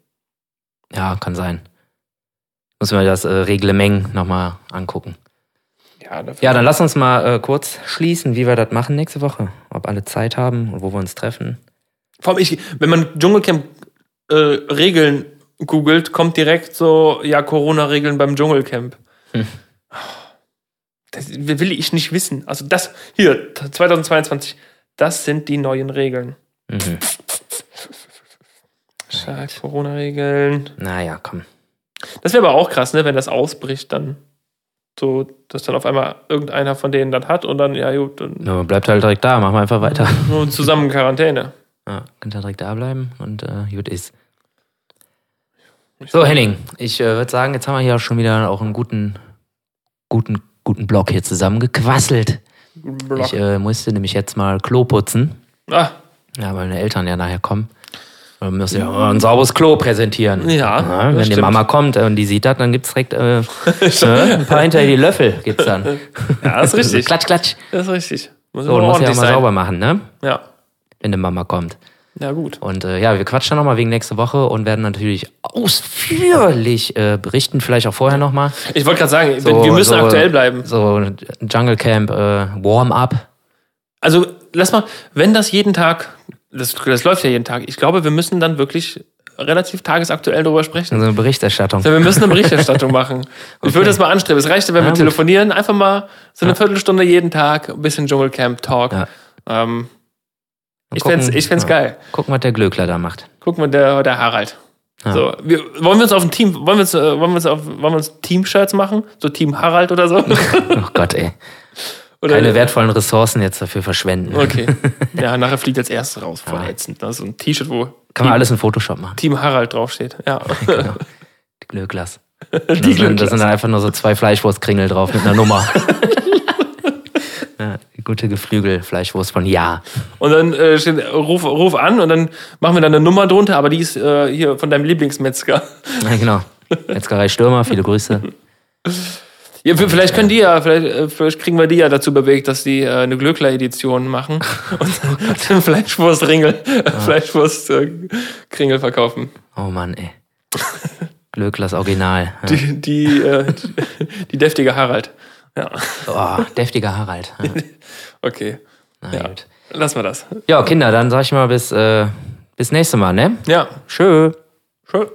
Ja, kann sein. Muss mir das äh, Reglement nochmal angucken. Ja, Ja, dann lass uns mal äh, kurz schließen, wie wir das machen nächste Woche. Ob alle Zeit haben und wo wir uns treffen. Vor allem, ich, wenn man Dschungelcamp äh, Regeln googelt, kommt direkt so, ja, Corona-Regeln beim Dschungelcamp. Hm. Das will ich nicht wissen. Also das, hier, 2022, das sind die neuen Regeln. Mhm. Ja, Corona-Regeln. Naja, komm. Das wäre aber auch krass, ne, wenn das ausbricht, dann so, dass dann auf einmal irgendeiner von denen das hat und dann, ja gut, dann Ja, bleibt halt direkt da, machen wir einfach weiter. nur zusammen Quarantäne. Ja, könnt ihr direkt da bleiben und äh, gut ist. So, Henning, ich äh, würde sagen, jetzt haben wir hier auch schon wieder auch einen guten, guten, guten Block hier zusammengequasselt. Block. Ich äh, musste nämlich jetzt mal Klo putzen. ah, Ja, weil meine Eltern ja nachher kommen. Wir müssen ja ein sauberes Klo präsentieren. Ja, das wenn die. Mama kommt und die sieht das, dann gibt's direkt äh, äh, ein paar hinter die Löffel gibt's dann. ja, das ist richtig. klatsch, klatsch. Das ist richtig. Muss So, musst ja mal sein. sauber machen, ne? Ja. Wenn die Mama kommt. Ja, gut. Und äh, ja, wir quatschen nochmal wegen nächste Woche und werden natürlich ausführlich äh, berichten, vielleicht auch vorher nochmal. Ich wollte gerade sagen, So- wir müssen so- aktuell bleiben. So Jungle Camp, äh, Warm-up. Also, lass mal, wenn das jeden Tag, das, das läuft ja jeden Tag, ich glaube, wir müssen dann wirklich relativ tagesaktuell darüber sprechen. So eine Berichterstattung. Ja, wir müssen eine Berichterstattung machen. Ich würde das mal anstreben. Es reicht, wenn wir Ja, gut. telefonieren, einfach mal so eine Viertelstunde jeden Tag, ein bisschen Dschungelcamp-Talk. Ja. Ähm, Ich fänd's, gucken, ich fänd's ja, geil. Gucken, was der Glöckler da macht. Guck mal, der, der Harald. Ja. So, wir, wollen wir uns auf ein Team, wollen wir uns, äh, wollen wir uns auf, wollen wir uns Team-Shirts machen? So Team Harald oder so? Oh Gott, ey. Oder, Keine wertvollen Ressourcen jetzt dafür verschwenden. Okay. Ja, nachher fliegt als erstes raus. Voll Ja. ätzend. Das ist so ein T-Shirt, wo Kann man alles in Photoshop machen. Team Harald draufsteht. Ja. Genau. Die Glöcklers. Das sind, das sind dann einfach nur so zwei Fleischwurstkringel drauf mit einer Nummer. ja, die gute Geflügel-Fleischwurst von Ja. Und dann äh, steht, ruf, ruf an und dann machen wir dann eine Nummer drunter, aber die ist äh, hier von deinem Lieblingsmetzger. Ja, genau. Metzgerei Stürmer, viele Grüße. Ja, vielleicht können die ja, vielleicht, äh, vielleicht kriegen wir die ja dazu bewegt, dass die äh, eine Glöckler-Edition machen und dann Fleischwurst-Ringel, Fleischwurst-Kringel verkaufen. Oh Mann, ey. Glöcklers Original. Ja. Die, die, äh, die, die deftige Harald. Ja, Oh, deftiger Harald. Ja, okay. na Ja. gut. Lassen wir das. Ja, Kinder, dann sag ich mal bis, äh, bis nächste Mal, ne? Ja, Tschö. schön.